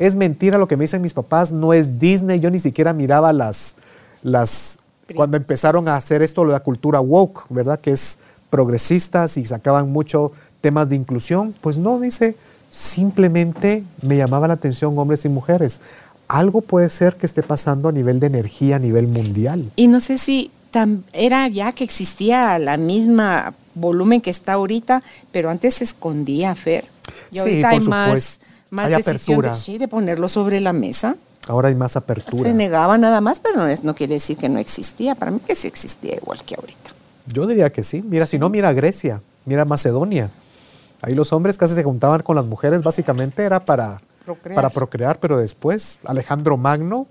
E: Es mentira lo que me dicen mis papás, no es Disney, yo ni siquiera miraba las, las, cuando empezaron a hacer esto, la cultura woke, ¿verdad? Que es progresistas y sacaban mucho temas de inclusión. Pues no, dice, simplemente me llamaba la atención hombres y mujeres. Algo puede ser que esté pasando a nivel de energía, a nivel mundial.
D: Y no sé si era ya que existía la misma volumen que está ahorita, pero antes se escondía, Fer. Y
E: Sí,
D: ahorita
E: por
D: hay
E: supuesto.
D: más
E: Hay
D: decisión de,
E: apertura.
D: sí, de ponerlo sobre la mesa.
E: Ahora hay más apertura.
D: Se negaba nada más, pero no, es- no quiere decir que no existía. Para mí que sí existía igual que ahorita.
E: Yo diría que sí. Mira, si no, mira Grecia, mira Macedonia. Ahí los hombres casi se juntaban con las mujeres, básicamente era para
D: Procrear.
E: para procrear, pero después Alejandro Magno,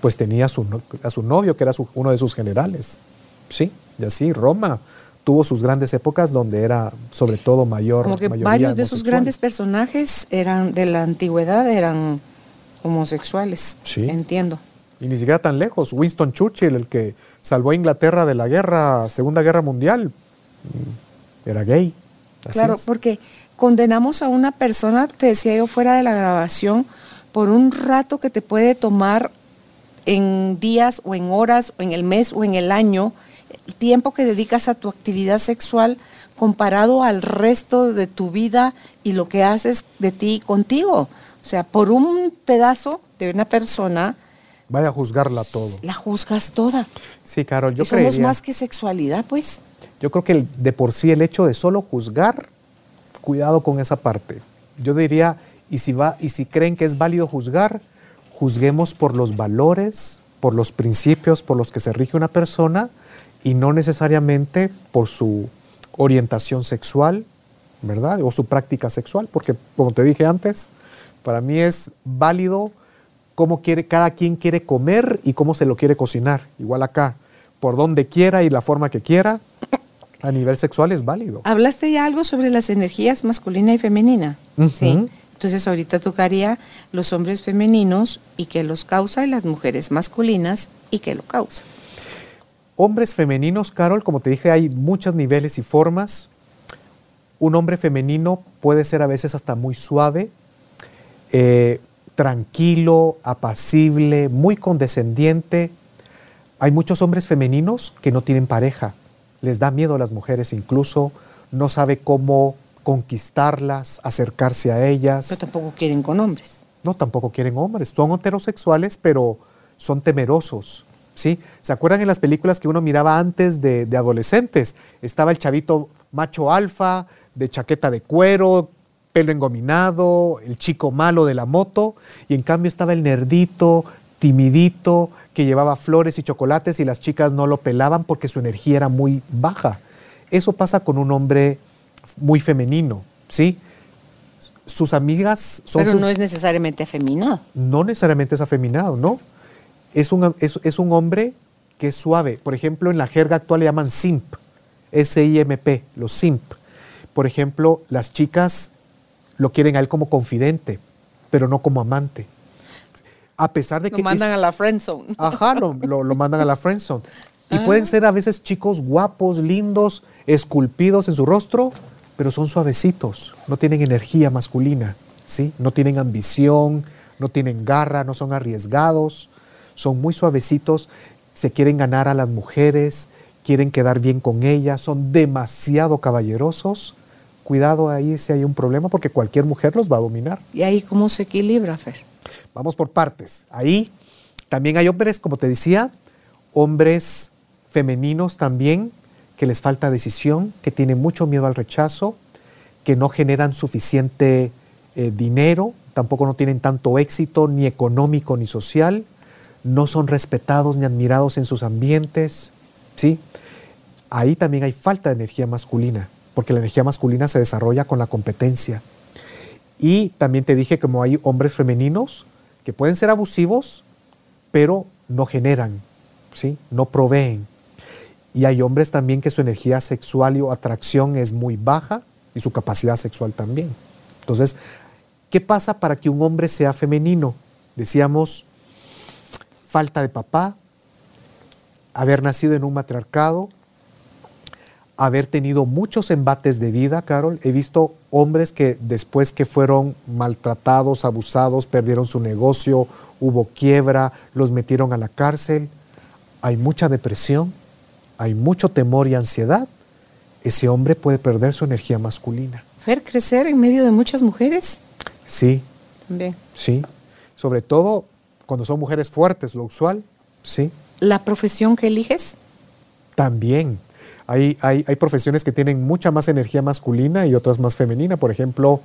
E: pues tenía a su, a su novio, que era su- uno de sus generales. Sí, y así Roma tuvo sus grandes épocas donde era sobre todo mayor.
D: Como que varios de esos grandes personajes eran de la antigüedad, eran homosexuales.
E: Sí.
D: Entiendo.
E: Y ni siquiera tan lejos. Winston Churchill, el que salvó a Inglaterra de la guerra, Segunda Guerra Mundial, mm, era gay. Así
D: Claro,
E: es.
D: porque condenamos a una persona, te decía yo fuera de la grabación, por un rato que te puede tomar en días o en horas o en el mes o en el año tiempo que dedicas a tu actividad sexual comparado al resto de tu vida y lo que haces de ti contigo. O sea, por un pedazo de una persona,
E: Vaya a juzgarla todo.
D: la juzgas toda.
E: Sí, Carol, yo
D: y somos más que sexualidad, pues.
E: Yo creo que de por sí el hecho de solo juzgar, cuidado con esa parte. Yo diría, y si va, y si creen que es válido juzgar, juzguemos por los valores, por los principios por los que se rige una persona y no necesariamente por su orientación sexual, ¿verdad? O su práctica sexual, porque como te dije antes, para mí es válido cómo quiere, cada quien quiere comer y cómo se lo quiere cocinar. Igual acá, por donde quiera y la forma que quiera, a nivel sexual es válido.
D: Hablaste ya algo sobre las energías masculina y femenina. Sí. Entonces ahorita tocaría los hombres femeninos y qué los causa y las mujeres masculinas y qué lo causa.
E: Hombres femeninos, Carol, como te dije, hay muchos niveles y formas. Un hombre femenino puede ser a veces hasta muy suave, eh, tranquilo, apacible, muy condescendiente. Hay muchos hombres femeninos que no tienen pareja, les da miedo a las mujeres incluso, no sabe cómo conquistarlas, acercarse a ellas.
D: Pero tampoco quieren con hombres.
E: No, tampoco quieren hombres. Son heterosexuales, pero son temerosos. ¿Sí? ¿Se acuerdan en las películas que uno miraba antes de, de adolescentes? Estaba el chavito macho alfa, de chaqueta de cuero, pelo engominado, el chico malo de la moto, y en cambio estaba el nerdito, timidito, que llevaba flores y chocolates y las chicas no lo pelaban porque su energía era muy baja. Eso pasa con un hombre muy femenino, ¿sí? Sus amigas son
D: Pero
E: sus-
D: no es necesariamente afeminado.
E: no necesariamente es afeminado, ¿no? Es un, es, es un hombre que es suave. Por ejemplo, en la jerga actual le llaman simp, S-I-M-P, los simp. Por ejemplo, las chicas lo quieren a él como confidente, pero no como amante. A pesar de
D: Lo
E: que...
D: mandan
E: es-
D: a la friend zone.
E: Ajá, lo, lo- lo mandan a la friendzone. Y pueden ser a veces chicos guapos, lindos, esculpidos en su rostro, pero son suavecitos, no tienen energía masculina, ¿sí? No tienen ambición, no tienen garra, no son arriesgados, son muy suavecitos, se quieren ganar a las mujeres, quieren quedar bien con ellas, son demasiado caballerosos. Cuidado ahí si hay un problema porque cualquier mujer los va a dominar.
D: ¿Y ahí cómo se equilibra, Fer?
E: Vamos por partes. Ahí también hay hombres, como te decía, hombres femeninos también que les falta decisión, que tienen mucho miedo al rechazo, que no generan suficiente eh, dinero, tampoco no tienen tanto éxito ni económico ni social, no son respetados ni admirados en sus ambientes, ¿sí? Ahí también hay falta de energía masculina, porque la energía masculina se desarrolla con la competencia. Y también te dije como hay hombres femeninos que pueden ser abusivos, pero no generan, ¿sí? no proveen. Y hay hombres también que su energía sexual y o atracción es muy baja y su capacidad sexual también. Entonces, ¿qué pasa para que un hombre sea femenino? Decíamos, falta de papá, haber nacido en un matriarcado, haber tenido muchos embates de vida, Carol. He visto hombres que después que fueron maltratados, abusados, perdieron su negocio, hubo quiebra, los metieron a la cárcel. Hay mucha depresión, hay mucho temor y ansiedad. Ese hombre puede perder su energía masculina.
D: Fer, crecer en medio de muchas mujeres
E: Sí,
D: también.
E: sí. Sobre todo cuando son mujeres fuertes, lo usual. Sí,
D: ¿La profesión que eliges?
E: también. Hay, hay, hay profesiones que tienen mucha más energía masculina y otras más femenina. Por ejemplo,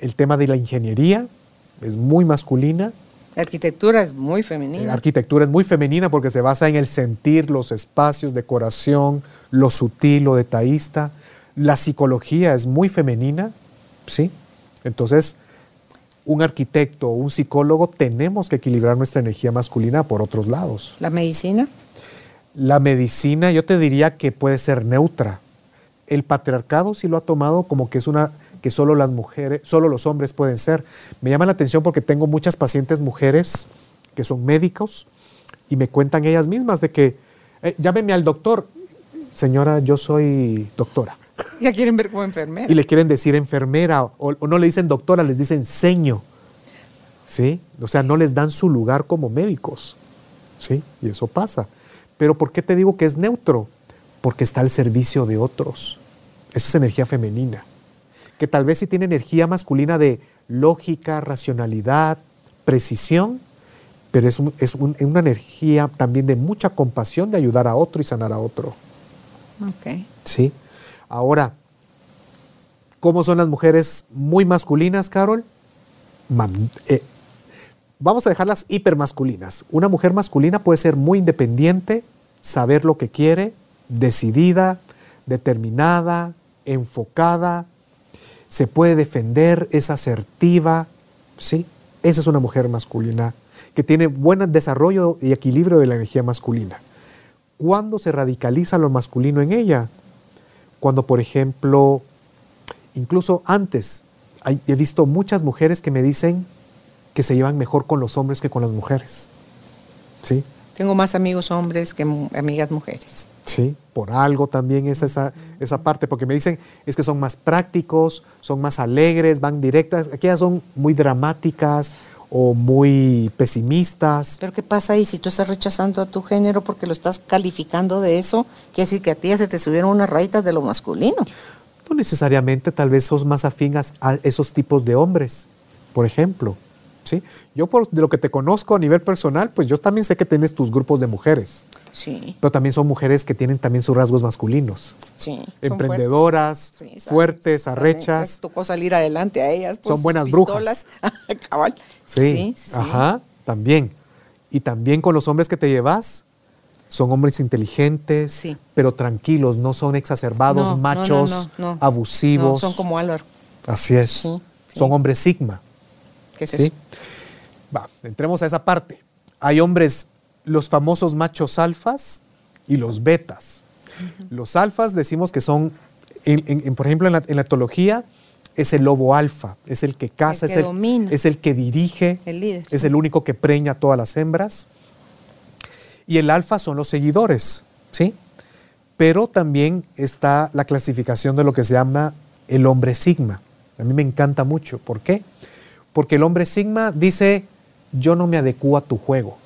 E: el tema de la ingeniería es muy masculina.
D: La arquitectura es muy
E: La
D: femenina.
E: arquitectura es muy femenina porque se basa en el sentir, los espacios, decoración, lo sutil, lo detallista. La psicología es muy femenina, ¿sí? Entonces, un arquitecto o un psicólogo tenemos que equilibrar nuestra energía masculina por otros lados.
D: La medicina.
E: La medicina yo te diría que puede ser neutra. El patriarcado sí lo ha tomado como que es una que solo las mujeres, solo los hombres pueden ser. Me llama la atención porque tengo muchas pacientes mujeres que son médicos y me cuentan ellas mismas de que eh, llámeme al doctor, señora, yo soy doctora.
D: Ya quieren ver como enfermera.
E: Y le quieren decir enfermera o, o no le dicen doctora, les dicen seño. ¿Sí? O sea, no les dan su lugar como médicos. ¿Sí? Y eso pasa. Pero ¿por qué te digo que es neutro? porque está al servicio de otros. Eso es energía femenina. Que tal vez sí tiene energía masculina de lógica, racionalidad, precisión, pero es, un- es un- una energía también de mucha compasión de ayudar a otro y sanar a otro.
D: Ok.
E: ¿Sí? Ahora, ¿cómo son las mujeres muy masculinas, Carol? Eh, vamos a dejarlas hipermasculinas. Una mujer masculina puede ser muy independiente, saber lo que quiere, decidida, determinada, enfocada, se puede defender, es asertiva, ¿sí? Esa es una mujer masculina que tiene buen desarrollo y equilibrio de la energía masculina. ¿Cuándo se radicaliza lo masculino en ella? Cuando, por ejemplo, incluso antes, hay- he visto muchas mujeres que me dicen que se llevan mejor con los hombres que con las mujeres. ¿Sí?
D: Tengo más amigos hombres que amigas mujeres.
E: Sí, por algo también es esa, esa parte, porque me dicen es que son más prácticos, son más alegres, van directas, aquellas son muy dramáticas o muy pesimistas.
D: Pero ¿qué pasa ahí si tú estás rechazando a tu género porque lo estás calificando de eso? Quiere decir que a ti ya se te subieron unas rayitas de lo masculino.
E: No necesariamente, tal vez sos más afinas a esos tipos de hombres, por ejemplo. ¿sí? Yo por de lo que te conozco a nivel personal, pues yo también sé que tienes tus grupos de mujeres,
D: Sí,
E: pero también son mujeres que tienen también sus rasgos masculinos.
D: sí.
E: Emprendedoras,
D: fuertes. Sí,
E: fuertes,
D: saben-
E: arrechas.
D: Les tocó salir adelante a ellas. por
E: Son
D: sus
E: buenas
D: pistolas. *laughs* Cabal.
E: Sí,
D: sí.
E: ajá, también. Y también con los hombres que te llevas, son hombres inteligentes,
D: Sí.
E: pero tranquilos, no son exacerbados,
D: No,
E: machos,
D: no, no.
E: abusivos.
D: Son como Álvaro.
E: Así es.
D: Sí, sí.
E: Son hombres sigma.
D: ¿Qué es
E: ¿sí?
D: eso?
E: Va, entremos a esa parte. Hay hombres, los famosos machos alfas y los betas. Los alfas decimos que son, en- en- en- por ejemplo, en la, en la etología, es el lobo alfa, es el que caza,
D: que
E: es, el,
D: domina.
E: es el que dirige,
D: El líder.
E: es el único que preña a todas las hembras. Y el alfa son los seguidores, ¿sí? Pero también está la clasificación de lo que se llama el hombre sigma. A mí me encanta mucho. ¿Por qué? Porque el hombre sigma dice, yo no me adecuo a tu juego.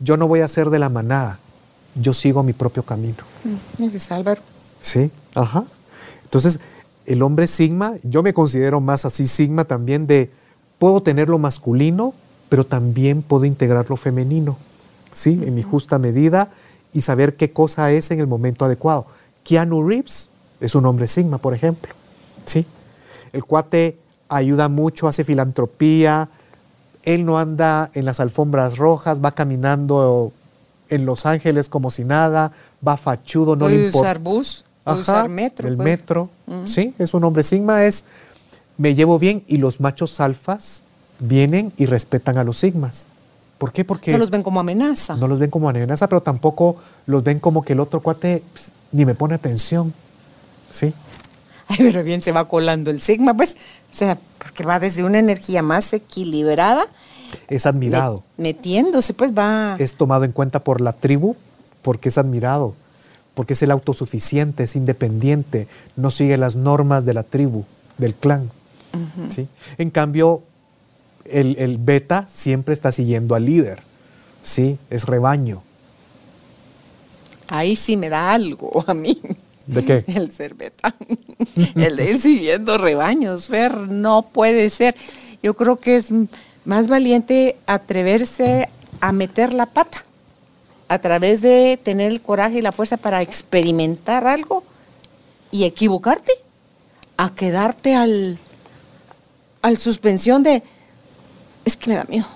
E: Yo no voy a ser de la manada. Yo sigo mi propio camino.
D: Mm, Ese es Álvaro.
E: Sí, ajá. Entonces, el hombre sigma, yo me considero más así sigma también de, puedo tener lo masculino, pero también puedo integrar lo femenino, ¿sí? En mi justa medida y saber qué cosa es en el momento adecuado. Keanu Reeves es un hombre sigma, por ejemplo, ¿sí? El cuate ayuda mucho, hace filantropía, él no anda en las alfombras rojas, va caminando en Los Ángeles como si nada, va fachudo, no le importa.
D: usar bus,
E: Ajá,
D: usar metro.
E: El
D: puede-
E: metro, sí, es un hombre sigma, es me llevo bien y los machos alfas vienen y respetan a los sigmas. ¿Por qué? Porque
D: No los ven como amenaza.
E: no los ven como amenaza, pero tampoco los ven como que el otro cuate ps, ni me pone atención. ¿Sí?
D: Ay, pero bien se va colando el sigma, pues, o sea, porque va desde una energía más equilibrada,
E: Es admirado.
D: met- metiéndose, pues va.
E: Es tomado en cuenta por la tribu porque es admirado, porque es el autosuficiente, es independiente, no sigue las normas de la tribu, del clan. ¿sí? En cambio, el, el beta siempre está siguiendo al líder, ¿sí? es rebaño.
D: Ahí sí me da algo *laughs* a mí.
E: ¿De qué? *laughs*
D: El ser beta. *laughs* El de ir siguiendo rebaños, Fer, no puede ser. Yo creo que es más valiente atreverse a meter la pata a través de tener el coraje y la fuerza para experimentar algo y equivocarte a quedarte al, al suspensión de es que me da miedo,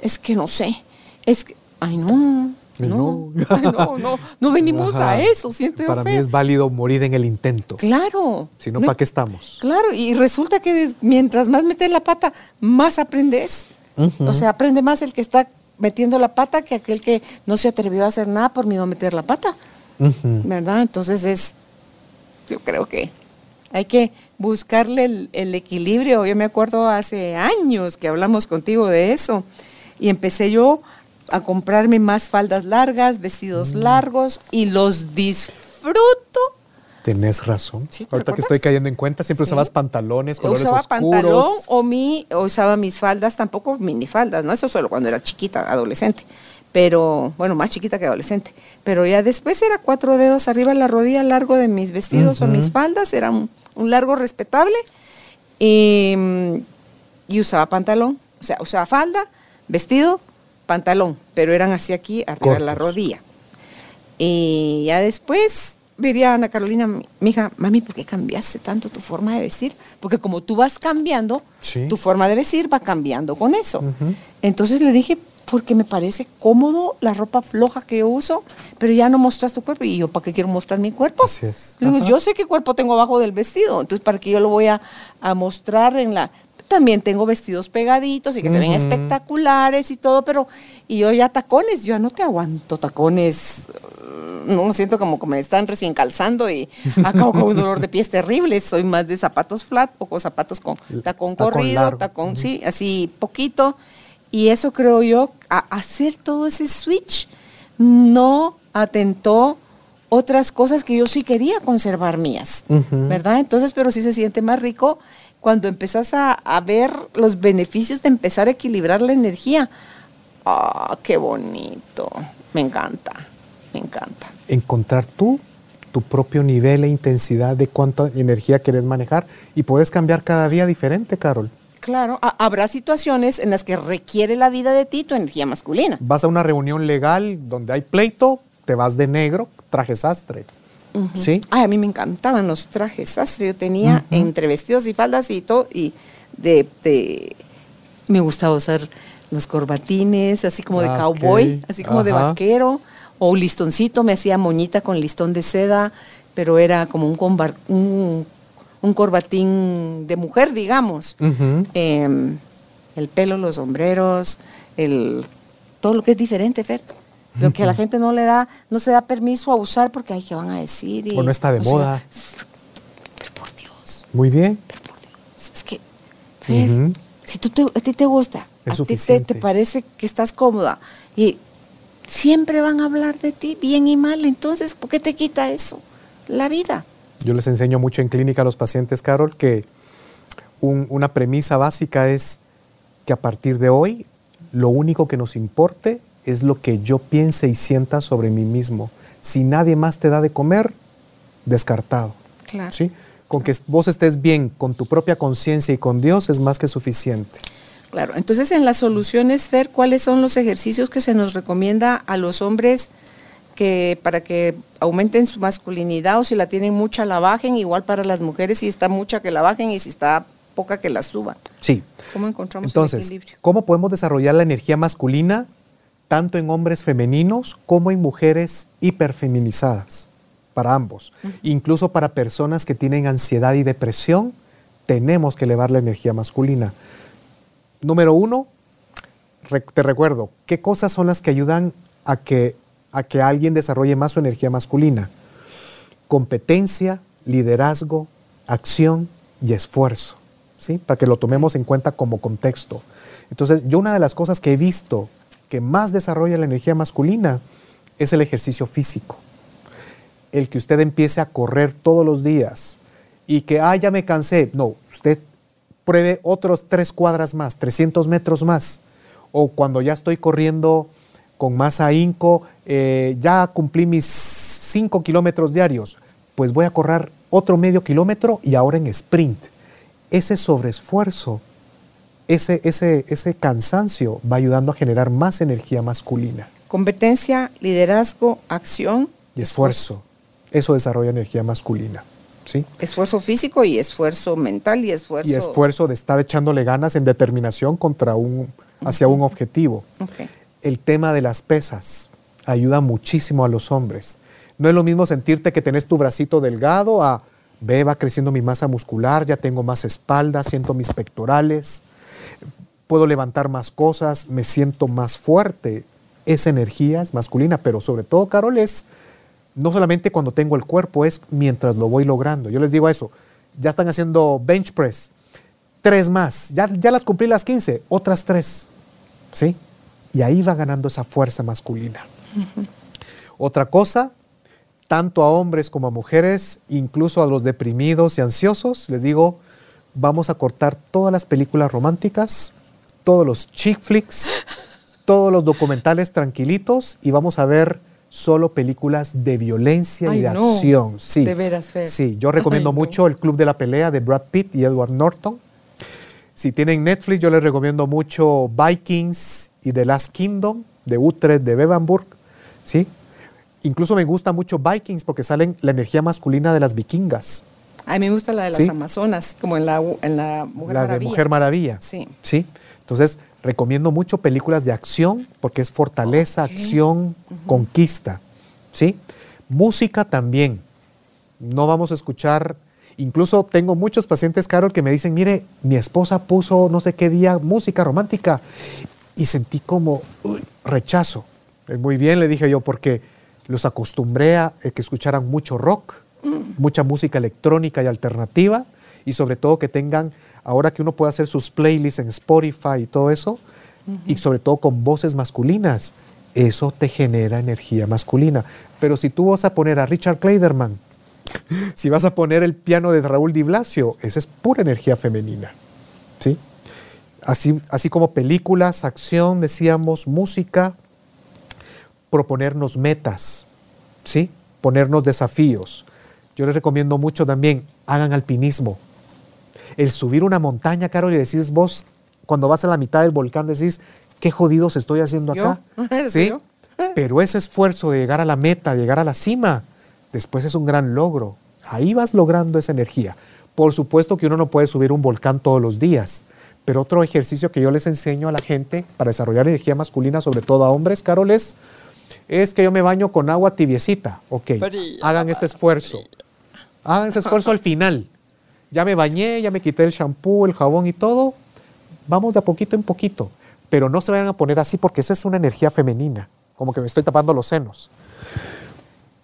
D: es que no sé, es que, ay no, no,
E: no. *laughs*
D: ay, no, no, no venimos
E: Ajá.
D: a eso, siento yo
E: Para mí es válido morir en el intento.
D: Claro.
E: Si no, ¿para qué estamos?
D: Claro, y resulta que mientras más metes la pata, más aprendes. O sea, aprende más el que está metiendo la pata que aquel que no se atrevió a hacer nada por miedo a meter la pata. ¿Verdad? Entonces es, yo creo que hay que buscarle el, el equilibrio. Yo me acuerdo hace años que hablamos contigo de eso y empecé yo a comprarme más faldas largas, vestidos
E: Mm.
D: largos y los disfruto.
E: Tenés razón.
D: Sí, ¿te
E: Ahorita que estoy cayendo en cuenta, siempre
D: Sí.
E: usabas pantalones, colores
D: usaba
E: oscuros.
D: pantalón o mi o usaba mis faldas, tampoco minifaldas, ¿no? Eso solo cuando era chiquita, adolescente. pero bueno, más chiquita que adolescente. Pero ya después era cuatro dedos arriba de la rodilla largo de mis vestidos o mis faldas, era un, un largo respetable. Y, mm, y usaba pantalón, o sea, usaba falda, vestido, pantalón, pero eran así aquí arriba de la
E: Cortos.
D: rodilla. Y ya después diría Ana Carolina, mi hija, mami, ¿por qué cambiaste tanto tu forma de vestir? Porque como tú vas cambiando,
E: Sí.
D: tu forma de vestir va cambiando con eso. Entonces le dije, porque me parece cómodo la ropa floja que yo uso, pero ya no mostras tu cuerpo. Y yo, ¿para qué quiero mostrar mi cuerpo?
E: Así es.
D: Digo, yo sé qué cuerpo tengo abajo del vestido, entonces ¿para qué yo lo voy a, a mostrar en la... También tengo vestidos pegaditos y que se ven espectaculares y todo, pero... Y yo ya tacones, yo ya no te aguanto tacones. No siento como que me están recién calzando y acabo con un dolor de pies terrible. Soy más de zapatos flat o con zapatos con tacón
E: Tacón
D: corrido,
E: largo.
D: tacón, sí, así poquito. Y eso creo yo, a hacer todo ese switch no atentó otras cosas que yo sí quería conservar mías. ¿verdad? Entonces, pero sí se siente más rico cuando empezás a, a ver los beneficios de empezar a equilibrar la energía. ¡Ah, qué bonito! Me encanta, me encanta.
E: Encontrar tú tu propio nivel e intensidad de cuánta energía querés manejar y puedes cambiar cada día diferente, Carol.
D: Claro, ha- habrá situaciones en las que requiere la vida de ti tu energía masculina.
E: Vas a una reunión legal donde hay pleito, te vas de negro, traje sastre. ¿Sí?
D: Ay, a mí me encantaban los trajes sastre. Yo tenía entre vestidos y faldas y todo. Y de, de- me gustaba usar los corbatines, así como de
E: Ah,
D: cowboy, así como de vaquero. O listoncito, me hacía moñita con listón de seda, pero era como un, combar- un, un corbatín de mujer, digamos. Em, el pelo, los sombreros, el, todo lo que es diferente, Fer. Lo que a la gente no le da, no se da permiso a usar porque hay que van a decir. y-
E: O no está de
D: sea,
E: moda.
D: pero por Dios,
E: Muy bien.
D: pero por Dios. Es que, Fer, si tú te- a ti te gusta,
E: Es
D: a ti te, te parece que estás cómoda y siempre van a hablar de ti bien y mal, entonces, ¿por qué te quita eso? La vida.
E: Yo les enseño mucho en clínica a los pacientes, Carol, que un- una premisa básica es que a partir de hoy lo único que nos importe es lo que yo piense y sienta sobre mí mismo. Si nadie más te da de comer, descartado.
D: Claro.
E: ¿sí? Con que vos estés bien con tu propia conciencia y con Dios es más que suficiente.
D: Claro, entonces en las soluciones, Fer, ¿cuáles son los ejercicios que se nos recomienda a los hombres que para que aumenten su masculinidad o si la tienen mucha la bajen, igual para las mujeres si está mucha que la bajen y si está poca que la suban?
E: Sí.
D: ¿Cómo encontramos
E: Entonces,
D: el equilibrio?
E: ¿cómo podemos desarrollar la energía masculina tanto en hombres femeninos como en mujeres hiperfeminizadas? Para ambos. Incluso para personas que tienen ansiedad y depresión, tenemos que elevar la energía masculina. Número uno, te recuerdo, ¿qué cosas son las que ayudan a que, a que alguien desarrolle más su energía masculina? Competencia, liderazgo, acción y esfuerzo, ¿sí? Para que lo tomemos en cuenta como contexto. Entonces, yo una de las cosas que he visto que más desarrolla la energía masculina es el ejercicio físico. El que usted empiece a correr todos los días y que, ah, ya me cansé. No, usted pruebe otros tres cuadras más, 300 metros más. O cuando ya estoy corriendo con más ahínco, eh, ya cumplí mis 5 kilómetros diarios, pues voy a correr otro medio kilómetro y ahora en sprint. Ese sobreesfuerzo, ese, ese, ese cansancio va ayudando a generar más energía masculina
D: Competencia, liderazgo, acción.
E: y esfuerzo. Eso desarrolla energía masculina. ¿Sí?
D: Esfuerzo físico y esfuerzo mental y esfuerzo.
E: Y esfuerzo de estar echándole ganas en determinación contra un, hacia un objetivo. El tema de las pesas ayuda muchísimo a los hombres. No es lo mismo sentirte que tenés tu bracito delgado a, ve, va creciendo mi masa muscular, ya tengo más espalda, siento mis pectorales, puedo levantar más cosas, me siento más fuerte. Esa energía es masculina, pero sobre todo, Carol, es no solamente cuando tengo el cuerpo, es mientras lo voy logrando. Yo les digo eso, ya están haciendo bench press, tres más, ya, ya las cumplí las 15, otras tres, ¿sí? Y ahí va ganando esa fuerza masculina. Otra cosa, tanto a hombres como a mujeres, incluso a los deprimidos y ansiosos, les digo, vamos a cortar todas las películas románticas, todos los chick flicks, *laughs* todos los documentales tranquilitos y vamos a ver solo películas de violencia
D: Ay,
E: y de
D: no.
E: acción. Sí.
D: De veras, Fer.
E: Sí, yo recomiendo
D: Ay,
E: mucho El Club de la Pelea de Brad Pitt y Edward Norton. Si tienen Netflix, yo les recomiendo mucho Vikings y The Last Kingdom de Utrecht, de Bevanburg. ¿sí? Incluso me gusta mucho Vikings porque salen la energía masculina de las vikingas.
D: A mí me gusta la de las
E: Sí.
D: Amazonas, como en la, en la Mujer
E: la
D: Maravilla.
E: de Mujer Maravilla.
D: Sí.
E: ¿sí? Entonces, recomiendo mucho películas de acción porque es fortaleza, acción, conquista. ¿sí? Música también. No vamos a escuchar. Incluso tengo muchos pacientes, Carol, que me dicen, mire, mi esposa puso no sé qué día música romántica y sentí como uy, rechazo. Eh, Muy bien, le dije yo, porque los acostumbré a eh, que escucharan mucho rock, mucha música electrónica y alternativa, y sobre todo que tengan, ahora que uno puede hacer sus playlists en Spotify y todo eso, y sobre todo con voces masculinas, eso te genera energía masculina. Pero si tú vas a poner a Richard Kleiderman, si vas a poner el piano de Raúl Di Blasio, esa es pura energía femenina. ¿sí? Así, así como películas, acción, decíamos, música, proponernos metas, ¿sí? ponernos desafíos. Yo les recomiendo mucho también, hagan alpinismo. El subir una montaña, Carol, y decís vos, cuando vas a la mitad del volcán, decís, qué jodidos estoy haciendo acá. *laughs*
D: ¿Sí,
E: ¿Sí?
D: yo?
E: Pero ese esfuerzo de llegar a la meta, de llegar a la cima, después es un gran logro. Ahí vas logrando esa energía. Por supuesto que uno no puede subir un volcán todos los días, pero otro ejercicio que yo les enseño a la gente para desarrollar energía masculina, sobre todo a hombres, Carol, es, es que yo me baño con agua tibiecita. Ok, hagan este esfuerzo. Hagan ese esfuerzo al final. Ya me bañé, ya me quité el shampoo, el jabón y todo. Vamos de a poquito en poquito. Pero no se vayan a poner así porque esa es una energía femenina. Como que me estoy tapando los senos.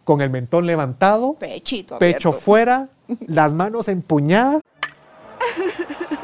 E: Con el mentón levantado,
D: Pechito
E: pecho
D: abierto.
E: fuera, las manos empuñadas. *laughs*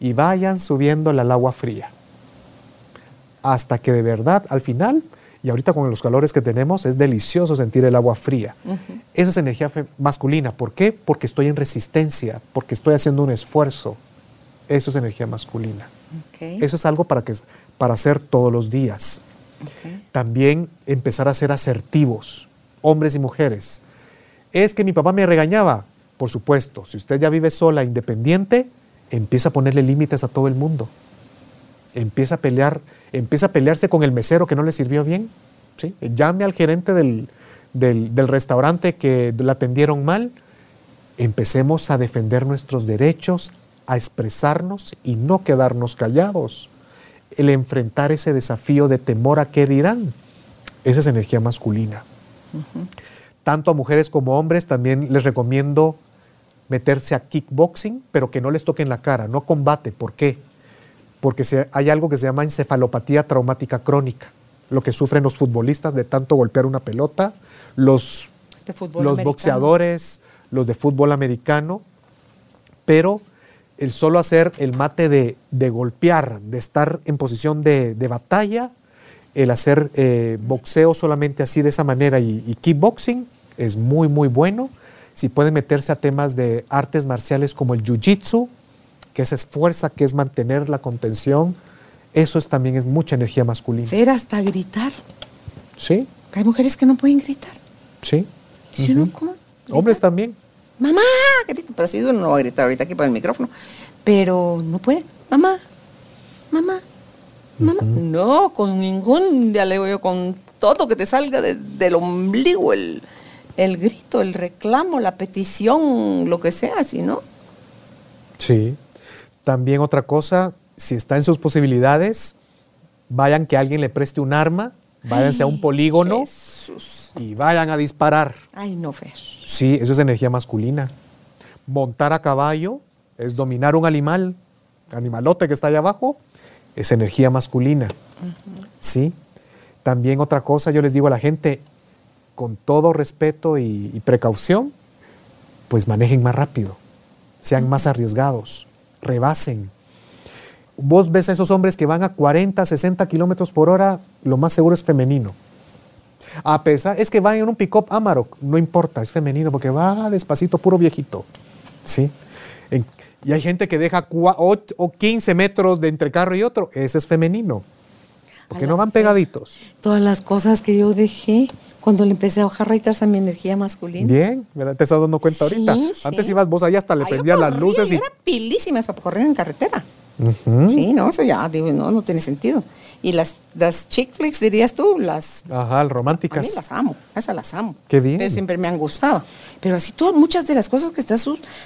E: Y vayan subiéndole al agua fría. Hasta que de verdad, al final, y ahorita con los calores que tenemos, es delicioso sentir el agua fría. Eso es energía masculina. ¿Por qué? Porque estoy en resistencia, porque estoy haciendo un esfuerzo. Eso es energía masculina. Eso es algo para, que, para hacer todos los días. También empezar a ser asertivos, hombres y mujeres. Es que mi papá me regañaba. Por supuesto, si usted ya vive sola, independiente, empieza a ponerle límites a todo el mundo. Empieza a pelear, empieza a pelearse con el mesero que no le sirvió bien. ¿sí? Llame al gerente del, del- del restaurante que la atendieron mal. Empecemos a defender nuestros derechos, a expresarnos y no quedarnos callados. El enfrentar ese desafío de temor a qué dirán. Esa es energía masculina. Tanto a mujeres como a hombres también les recomiendo meterse a kickboxing, pero que no les toquen la cara, no combate. ¿Por qué? Porque se- hay algo que se llama encefalopatía traumática crónica, lo que sufren los futbolistas de tanto golpear una pelota, los,
D: Este
E: los
D: americano.
E: boxeadores, los de fútbol americano, pero el solo hacer el mate de, de golpear, de estar en posición de, de batalla, el hacer eh, boxeo solamente así de esa manera y, y kickboxing es muy, muy bueno. Si pueden meterse a temas de artes marciales como el jiu-jitsu, que es fuerza, que es mantener la contención, eso es, también es mucha energía masculina.
D: Ver hasta gritar.
E: Sí,
D: Hay mujeres que no pueden gritar.
E: sí.
D: Si uno, ¿cómo?
E: Hombres también.
D: Mamá, grito. Pero si uno no va a gritar ahorita aquí por el micrófono. Pero no puede. Mamá, mamá, mamá. No, con ningún, ya le digo yo, con todo que te salga de- del ombligo, el, el grito, el reclamo, la petición, lo que sea, si no.
E: Sí. También otra cosa, si está en sus posibilidades, vayan que alguien le preste un arma, váyanse a un polígono
D: Jesús.
E: y vayan a disparar.
D: Ay, no, Fer.
E: Sí, eso es energía masculina. Montar a caballo es dominar un animal, animalote que está allá abajo, es energía masculina. ¿Sí? También otra cosa, yo les digo a la gente, con todo respeto y, y precaución, pues manejen más rápido, sean más arriesgados, rebasen. Vos ves a esos hombres que van a 40, 60 kilómetros por hora, lo más seguro es femenino. A pesar, es que van en un pick-up Amarok, no importa, es femenino porque va despacito, puro viejito. ¿Sí? En- y hay gente que deja 8 o 15 metros de entre carro y otro, ese es femenino. Porque no van pegaditos.
D: Todas las cosas que yo dejé cuando le empecé a bajar rayitas a mi energía masculina.
E: Bien, ¿verdad? ¿Te estás dando cuenta
D: Sí,
E: ahorita?
D: sí.
E: Antes ibas vos allá hasta le
D: Ay, yo
E: prendías las luces
D: yo
E: y...
D: Era pilísima para correr en carretera. Sí, no, eso ya, digo, no, no tiene sentido. Y las, las chick flicks, dirías tú, las
E: Ajá,
D: A mí
E: románticas.
D: las amo, esas las amo.
E: Qué bien.
D: Pero siempre me han gustado. Pero así todas, muchas de las cosas que estás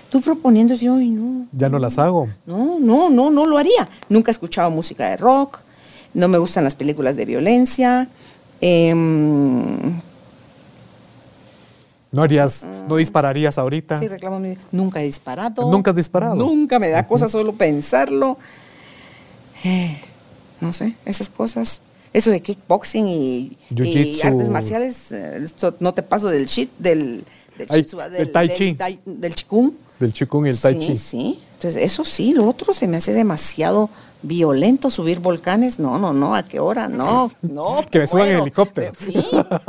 D: tú, proponiendo, yo, ay, no.
E: Ya no las hago.
D: No, no, no, no lo haría. Nunca he escuchado música de rock, no me gustan las películas de violencia. Em,
E: No harías, no dispararías ahorita.
D: sí, reclamo, nunca he disparado.
E: ¿Nunca has disparado?
D: Nunca me da cosa solo pensarlo. Eh, no sé, esas cosas. Eso de kickboxing y, y artes marciales, eh, no te paso del shit, del, del,
E: Ay, del tai chi.
D: Del, del chikung.
E: Del chikung y el tai
D: sí,
E: chi.
D: Sí, Entonces, eso sí, lo otro se me hace demasiado violento subir volcanes. No, no, no, ¿a qué hora? No, no. *laughs*
E: Que me suban en
D: bueno,
E: helicóptero.
D: Sí,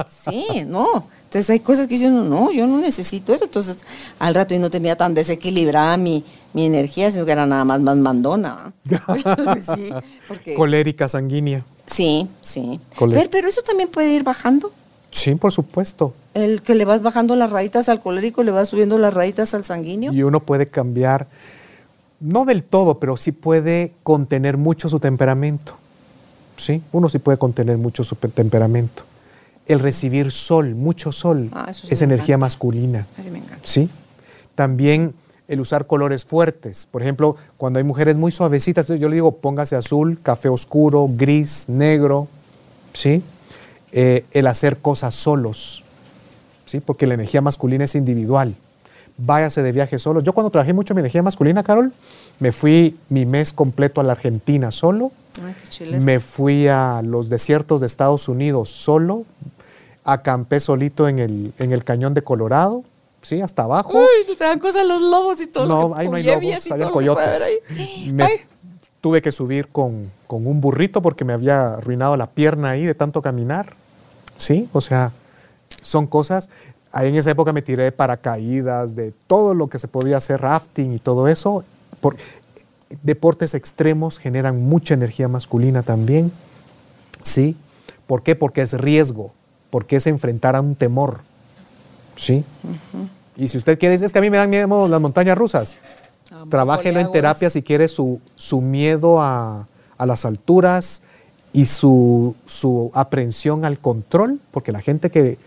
D: sí, no. Entonces hay cosas que dicen, no, yo no necesito eso. Entonces, al rato y no tenía tan desequilibrada mi, mi energía, sino que era nada más más mandona. ¿va? *laughs* *laughs* sí, porque-
E: Colérica sanguínea.
D: sí, sí. Pero, pero eso también puede ir bajando.
E: Sí, por supuesto.
D: El que le vas bajando las rayitas al colérico, le vas subiendo las rayitas al sanguíneo.
E: Y uno puede cambiar, no del todo, pero sí puede contener mucho su temperamento. Sí, uno sí puede contener mucho su pe- temperamento. El recibir sol, mucho sol,
D: Ah, sí
E: es energía
D: encanta.
E: masculina.
D: Así me encanta.
E: ¿sí? También el usar colores fuertes. Por ejemplo, cuando hay mujeres muy suavecitas, yo le digo póngase azul, café oscuro, gris, negro, ¿sí? Eh, el hacer cosas solos, ¿sí? Porque la energía masculina es individual. Váyase de viaje solo. Yo cuando trabajé mucho mi energía masculina, Carol, me fui mi mes completo a la Argentina solo.
D: Ay, qué.
E: Me fui a los desiertos de Estados Unidos solo, acampé solito en el, en el cañón de Colorado, ¿sí? Hasta abajo.
D: Uy, te dan cosas los lobos y todo. lo
E: no,
D: que-
E: ahí no hay lobos, había coyotes. Me tuve que subir con, con un burrito porque me había arruinado la pierna ahí de tanto caminar, ¿sí? O sea, son cosas... Ahí en esa época me tiré de paracaídas, de todo lo que se podía hacer, rafting y todo eso. Por, deportes extremos generan mucha energía masculina también. ¿Sí? ¿Por qué? Porque es riesgo, porque es enfrentar a un temor. ¿Sí? Y si usted quiere, es que a mí me dan miedo las montañas rusas.
D: Ah,
E: Trabájelo en terapia si quiere su, su miedo a, a las alturas y su, su aprehensión al control, porque la gente que,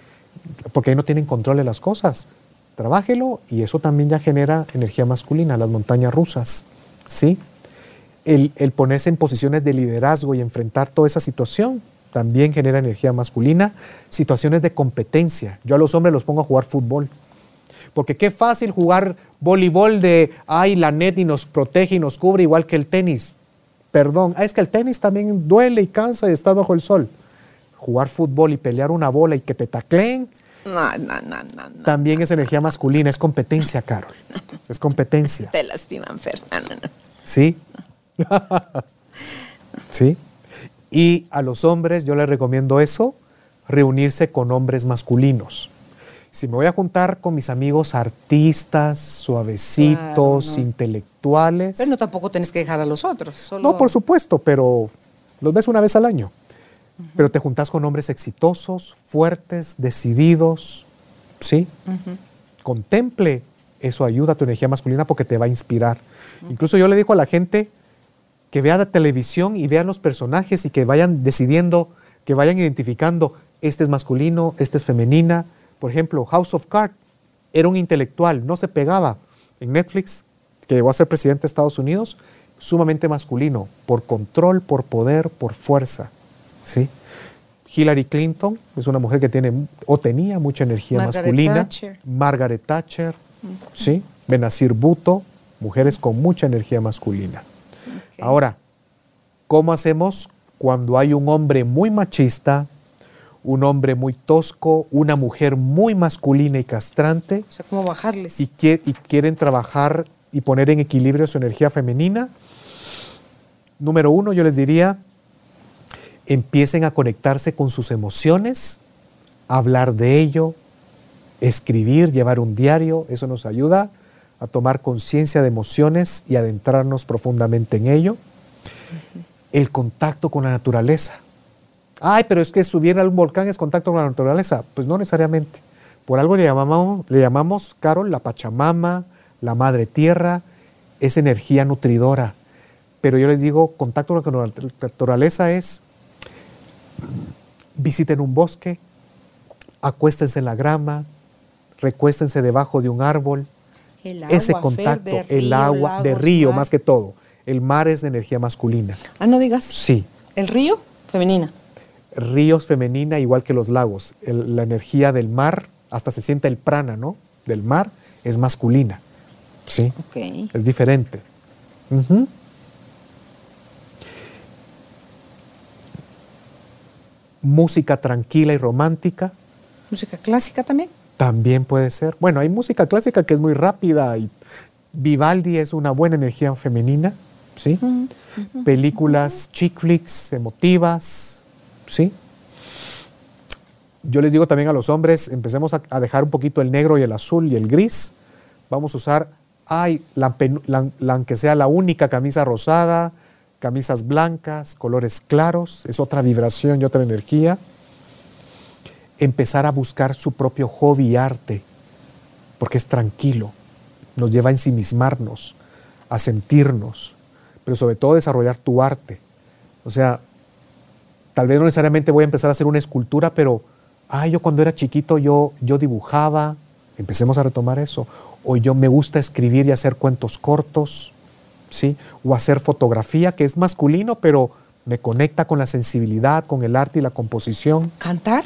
E: porque ahí no tienen control de las cosas. Trabájelo y eso también ya genera energía masculina, las montañas rusas. ¿Sí? El, ponerse en posiciones de liderazgo y enfrentar toda esa situación también genera energía masculina. Situaciones de competencia. Yo a los hombres los pongo a jugar fútbol. Porque qué fácil jugar voleibol de, ay, la net y nos protege y nos cubre igual que el tenis. Perdón, ah, es que el tenis también duele y cansa y está bajo el sol. Jugar fútbol y pelear una bola y que te tacleen,
D: No, no, no, no,
E: también es energía masculina, es competencia, Carol. *laughs* Es competencia.
D: Te lastiman, Fer. No, no, no.
E: ¿Sí? *laughs* ¿Sí? Y a los hombres yo les recomiendo eso, reunirse con hombres masculinos. Si me voy a juntar con mis amigos artistas, suavecitos,
D: Claro, no.
E: intelectuales.
D: Pero no tampoco tienes que dejar a los otros. Solo...
E: No, por supuesto, pero los ves una vez al año. Pero te juntas con hombres exitosos, fuertes, decididos, ¿sí? Contemple, eso ayuda a tu energía masculina porque te va a inspirar. Incluso yo le digo a la gente que vea la televisión y vean los personajes y que vayan decidiendo, que vayan identificando, este es masculino, este es femenina. Por ejemplo, House of Cards era un intelectual, no se pegaba. En Netflix, que llegó a ser presidente de Estados Unidos, sumamente masculino, por control, por poder, por fuerza. ¿Sí? Hillary Clinton es una mujer que tiene o tenía mucha energía
D: Margaret
E: masculina.
D: Thatcher.
E: Margaret Thatcher, ¿sí? Benazir Bhutto, mujeres con mucha energía masculina. Ahora, ¿Cómo hacemos cuando hay un hombre muy machista, un hombre muy tosco, una mujer muy masculina y castrante?
D: O sea, ¿cómo bajarles?
E: Y, y quieren trabajar y poner en equilibrio su energía femenina. Número uno, yo les diría, empiecen a conectarse con sus emociones, hablar de ello, escribir, llevar un diario, eso nos ayuda a tomar conciencia de emociones y adentrarnos profundamente en ello. El contacto con la naturaleza. Ay, pero es que subir a un volcán es contacto con la naturaleza. Pues no necesariamente. Por algo le llamamos, le llamamos, Carol, la Pachamama, la Madre Tierra, es energía nutridora. Pero yo les digo, contacto con la naturaleza es visiten un bosque, acuéstense en la grama, recuéstense debajo de un árbol.
D: El agua,
E: Ese
D: Fer,
E: contacto,
D: de
E: el agua, de
D: lagos,
E: río
D: mar.
E: más que todo. El mar es de energía masculina.
D: Ah, no digas.
E: Sí.
D: ¿El río? Femenina.
E: Ríos femenina igual que los lagos. El- la energía del mar, hasta se siente el prana, ¿no? Del mar es masculina. Sí.
D: Ok.
E: Es diferente. Música tranquila y romántica
D: Música clásica también.
E: también puede ser. Bueno, hay música clásica que es muy rápida y Vivaldi es una buena energía femenina, ¿sí? Películas chick flicks emotivas, ¿sí? Yo les digo también a los hombres, empecemos a, a dejar un poquito el negro y el azul y el gris. Vamos a usar, ay, la, pen- la- la- aunque sea la única camisa rosada, camisas blancas, colores claros, es otra vibración y otra energía. Empezar a buscar su propio hobby y arte, porque es tranquilo, nos lleva a ensimismarnos, a sentirnos, pero sobre todo desarrollar tu arte. O sea, tal vez no necesariamente voy a empezar a hacer una escultura, pero, ah, yo cuando era chiquito yo, yo dibujaba, empecemos a retomar eso, o yo me gusta escribir y hacer cuentos cortos, ¿sí? O hacer fotografía, que es masculino, pero me conecta con la sensibilidad, con el arte y la composición.
D: ¿Cantar?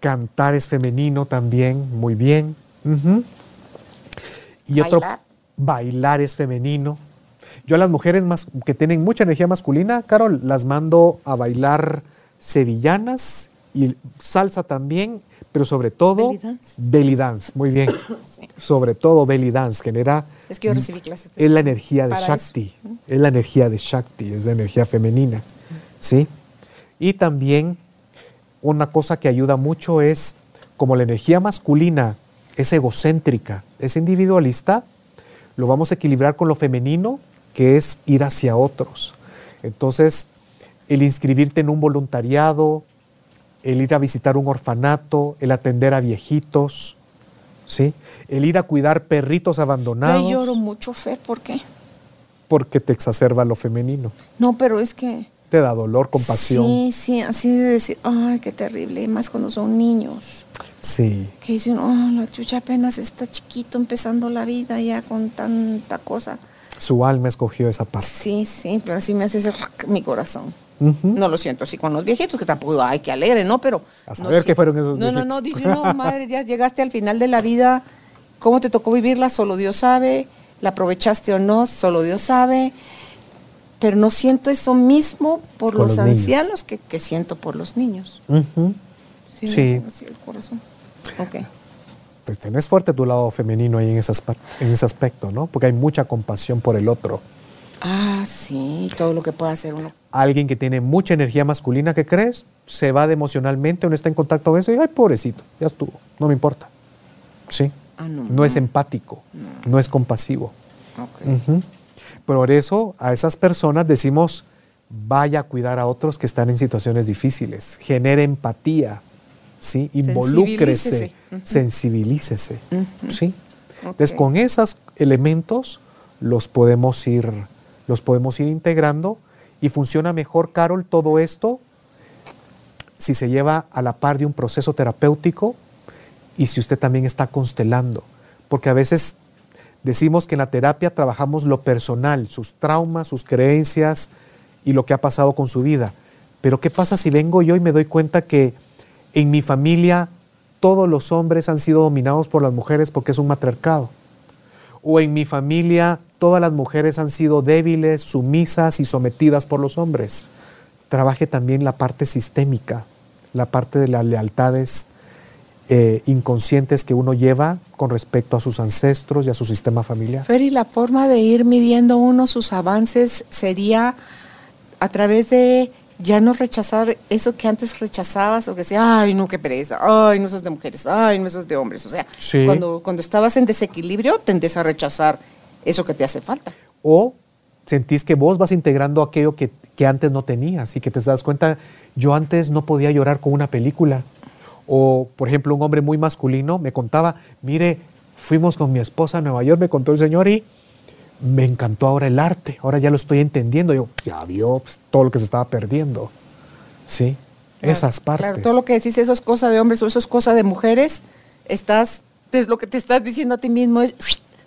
E: Cantar es femenino también, muy bien. Y otro,
D: Bailar.
E: bailar es femenino. Yo a las mujeres más, que tienen mucha energía masculina, Carol, las mando a bailar sevillanas y salsa también, pero sobre todo
D: Belly dance.
E: belly dance, muy bien. *coughs* Sobre todo belly dance, genera
D: Es que yo recibí clases de
E: es la energía de Shakti, es la energía de Shakti, es la energía femenina, ¿sí? Y también una cosa que ayuda mucho es, como la energía masculina es egocéntrica, es individualista, lo vamos a equilibrar con lo femenino, que es ir hacia otros. Entonces, el inscribirte en un voluntariado, el ir a visitar un orfanato, el atender a viejitos, ¿sí? El ir a cuidar perritos abandonados
D: Yo lloro mucho, Fer, ¿por qué?
E: porque te exacerba lo femenino.
D: No, pero es que...
E: Te da dolor, compasión.
D: Sí, sí, así de decir, ay, qué terrible, más cuando son niños.
E: Sí.
D: Que dicen, oh, la chucha apenas está chiquito empezando la vida ya con tanta cosa.
E: Su alma escogió esa parte.
D: Sí, sí, pero así me hace ese mi corazón. No lo siento así con los viejitos, que tampoco, ay, qué alegre, ¿no? Pero.
E: A
D: no
E: saber qué fueron esos
D: No, no,
E: viejitos.
D: no, dice *laughs* uno, madre, ya llegaste al final de la vida, ¿cómo te tocó vivirla? Solo Dios sabe, la aprovechaste o no, solo Dios sabe. Pero no siento eso mismo por los, ancianos que, que siento por los niños. Sí. me
E: Sí.
D: así el corazón. Ok.
E: Pues tenés fuerte tu lado femenino ahí en ese, en ese aspecto, ¿no? Porque hay mucha compasión por el otro.
D: Ah, sí, todo lo que puede hacer uno.
E: Alguien que tiene mucha energía masculina, ¿qué crees? Se va de emocionalmente, uno está en contacto a veces y, ay, pobrecito, ya estuvo, no me importa. Sí.
D: Ah, no.
E: No es empático, no es compasivo.
D: Ok.
E: Ujú. Por eso a esas personas decimos, vaya a cuidar a otros que están en situaciones difíciles, genere empatía, ¿sí? involúcrese,
D: Sensibilícese.
E: sensibilícese. ¿sí? Entonces con esos elementos los podemos, ir, los podemos ir integrando y funciona mejor, Carol, todo esto si se lleva a la par de un proceso terapéutico y si usted también está constelando. Porque a veces decimos que en la terapia trabajamos lo personal, sus traumas, sus creencias y lo que ha pasado con su vida. Pero ¿qué pasa si vengo yo y me doy cuenta que en mi familia todos los hombres han sido dominados por las mujeres porque es un matriarcado? O en mi familia todas las mujeres han sido débiles, sumisas y sometidas por los hombres. Trabaje también la parte sistémica, la parte de las lealtades eh, inconscientes que uno lleva con respecto a sus ancestros y a su sistema familiar.
D: Fer, y la forma de ir midiendo uno sus avances sería a través de ya no rechazar eso que antes rechazabas o que decía, ay, no, qué pereza, ay, no sos de mujeres, ay, no sos de hombres. O sea,
E: Sí.
D: cuando, cuando estabas en desequilibrio, tendés a rechazar eso que te hace falta.
E: O sentís que vos vas integrando aquello que, que antes no tenías y que te das cuenta, yo antes no podía llorar con una película. O, por ejemplo, un hombre muy masculino me contaba, mire, fuimos con mi esposa a Nueva York, me contó el señor y me encantó ahora el arte, ahora ya lo estoy entendiendo. Yo, ya vio pues, todo lo que se estaba perdiendo. Sí,
D: Claro,
E: esas partes.
D: Claro, todo lo que decís, eso es cosa de hombres o eso es cosa de mujeres, estás, es lo que te estás diciendo a ti mismo, es,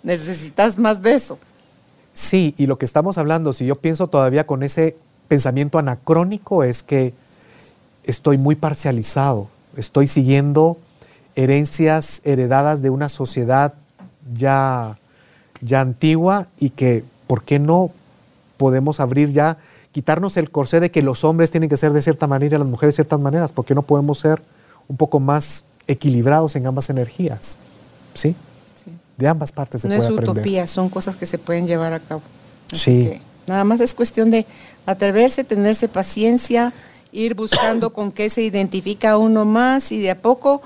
D: necesitas más de eso.
E: Sí, y lo que estamos hablando, si yo pienso todavía con ese pensamiento anacrónico, es que estoy muy parcializado, estoy siguiendo herencias heredadas de una sociedad ya, ya antigua y que, ¿por qué no podemos abrir ya, quitarnos el corsé de que los hombres tienen que ser de cierta manera y las mujeres de ciertas maneras? ¿Por qué no podemos ser un poco más equilibrados en ambas energías? ¿Sí? De ambas partes se
D: no
E: puede
D: es
E: aprender.
D: utopía, son cosas que se pueden llevar a cabo. Así
E: Sí.
D: que nada más es cuestión de atreverse, tenerse paciencia, ir buscando con qué se identifica uno más y de a poco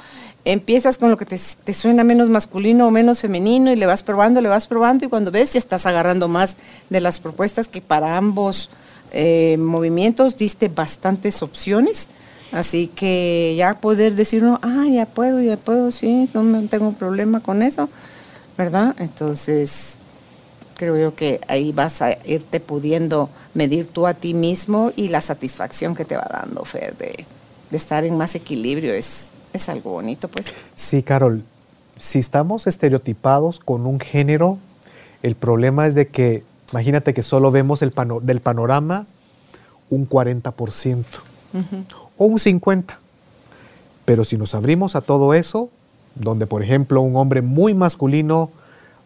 D: empiezas con lo que te, suena menos masculino o menos femenino y le vas probando, le vas probando y cuando ves ya estás agarrando más de las propuestas que para ambos eh, movimientos diste bastantes opciones. Así que ya poder decir uno, ah, ya puedo, ya puedo, sí, no tengo problema con eso, ¿verdad? Entonces, creo yo que ahí vas a irte pudiendo medir tú a ti mismo y la satisfacción que te va dando, Fer, de estar en más equilibrio es, es algo bonito, pues.
E: Sí, Carol, si estamos estereotipados con un género, el problema es de que, imagínate que solo vemos el pano- del panorama un 40% o un 50%. Pero si nos abrimos a todo eso, donde por ejemplo un hombre muy masculino,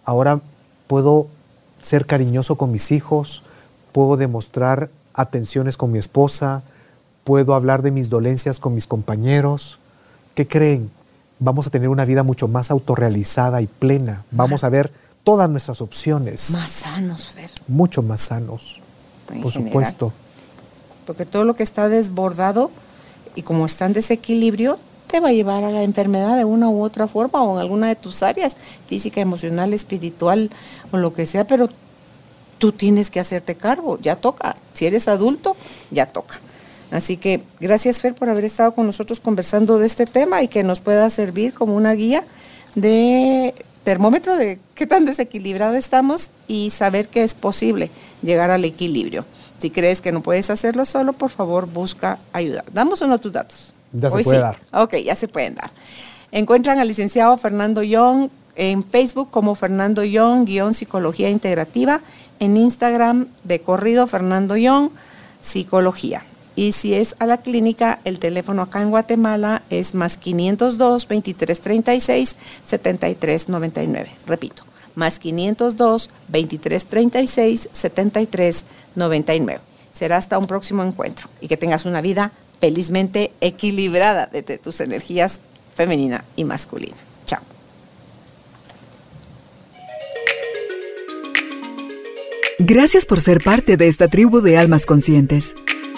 E: ahora puedo ser cariñoso con mis hijos, puedo demostrar atenciones con mi esposa, puedo hablar de mis dolencias con mis compañeros. ¿Qué creen? Vamos a tener una vida mucho más autorrealizada y plena. Vamos a ver todas nuestras opciones,
D: Más sanos, Fer.
E: mucho más sanos,
D: en
E: por
D: general.
E: supuesto.
D: Porque todo lo que está desbordado y como está en desequilibrio, te va a llevar a la enfermedad de una u otra forma o en alguna de tus áreas, física, emocional, espiritual o lo que sea, pero tú tienes que hacerte cargo, ya toca. Si eres adulto, ya toca. Así que gracias Fer por haber estado con nosotros conversando de este tema y que nos pueda servir como una guía de termómetro de qué tan desequilibrado estamos y saber que es posible llegar al equilibrio. Si crees que no puedes hacerlo solo, por favor busca ayuda. Damos uno tus datos.
E: Ya se
D: Hoy
E: puede
D: sí.
E: dar.
D: Ok, ya se pueden dar. Encuentran al licenciado Fernando Young en Facebook como Fernando Young, guion psicología integrativa, en Instagram de corrido Fernando Young, psicología. Y si es a la clínica, el teléfono acá en Guatemala es más 502 2336 7399. Repito, más 502 2336 7399. Será hasta un próximo encuentro y que tengas una vida felizmente equilibrada desde tus energías femenina y masculina. Chao.
H: Gracias por ser parte de esta tribu de almas conscientes.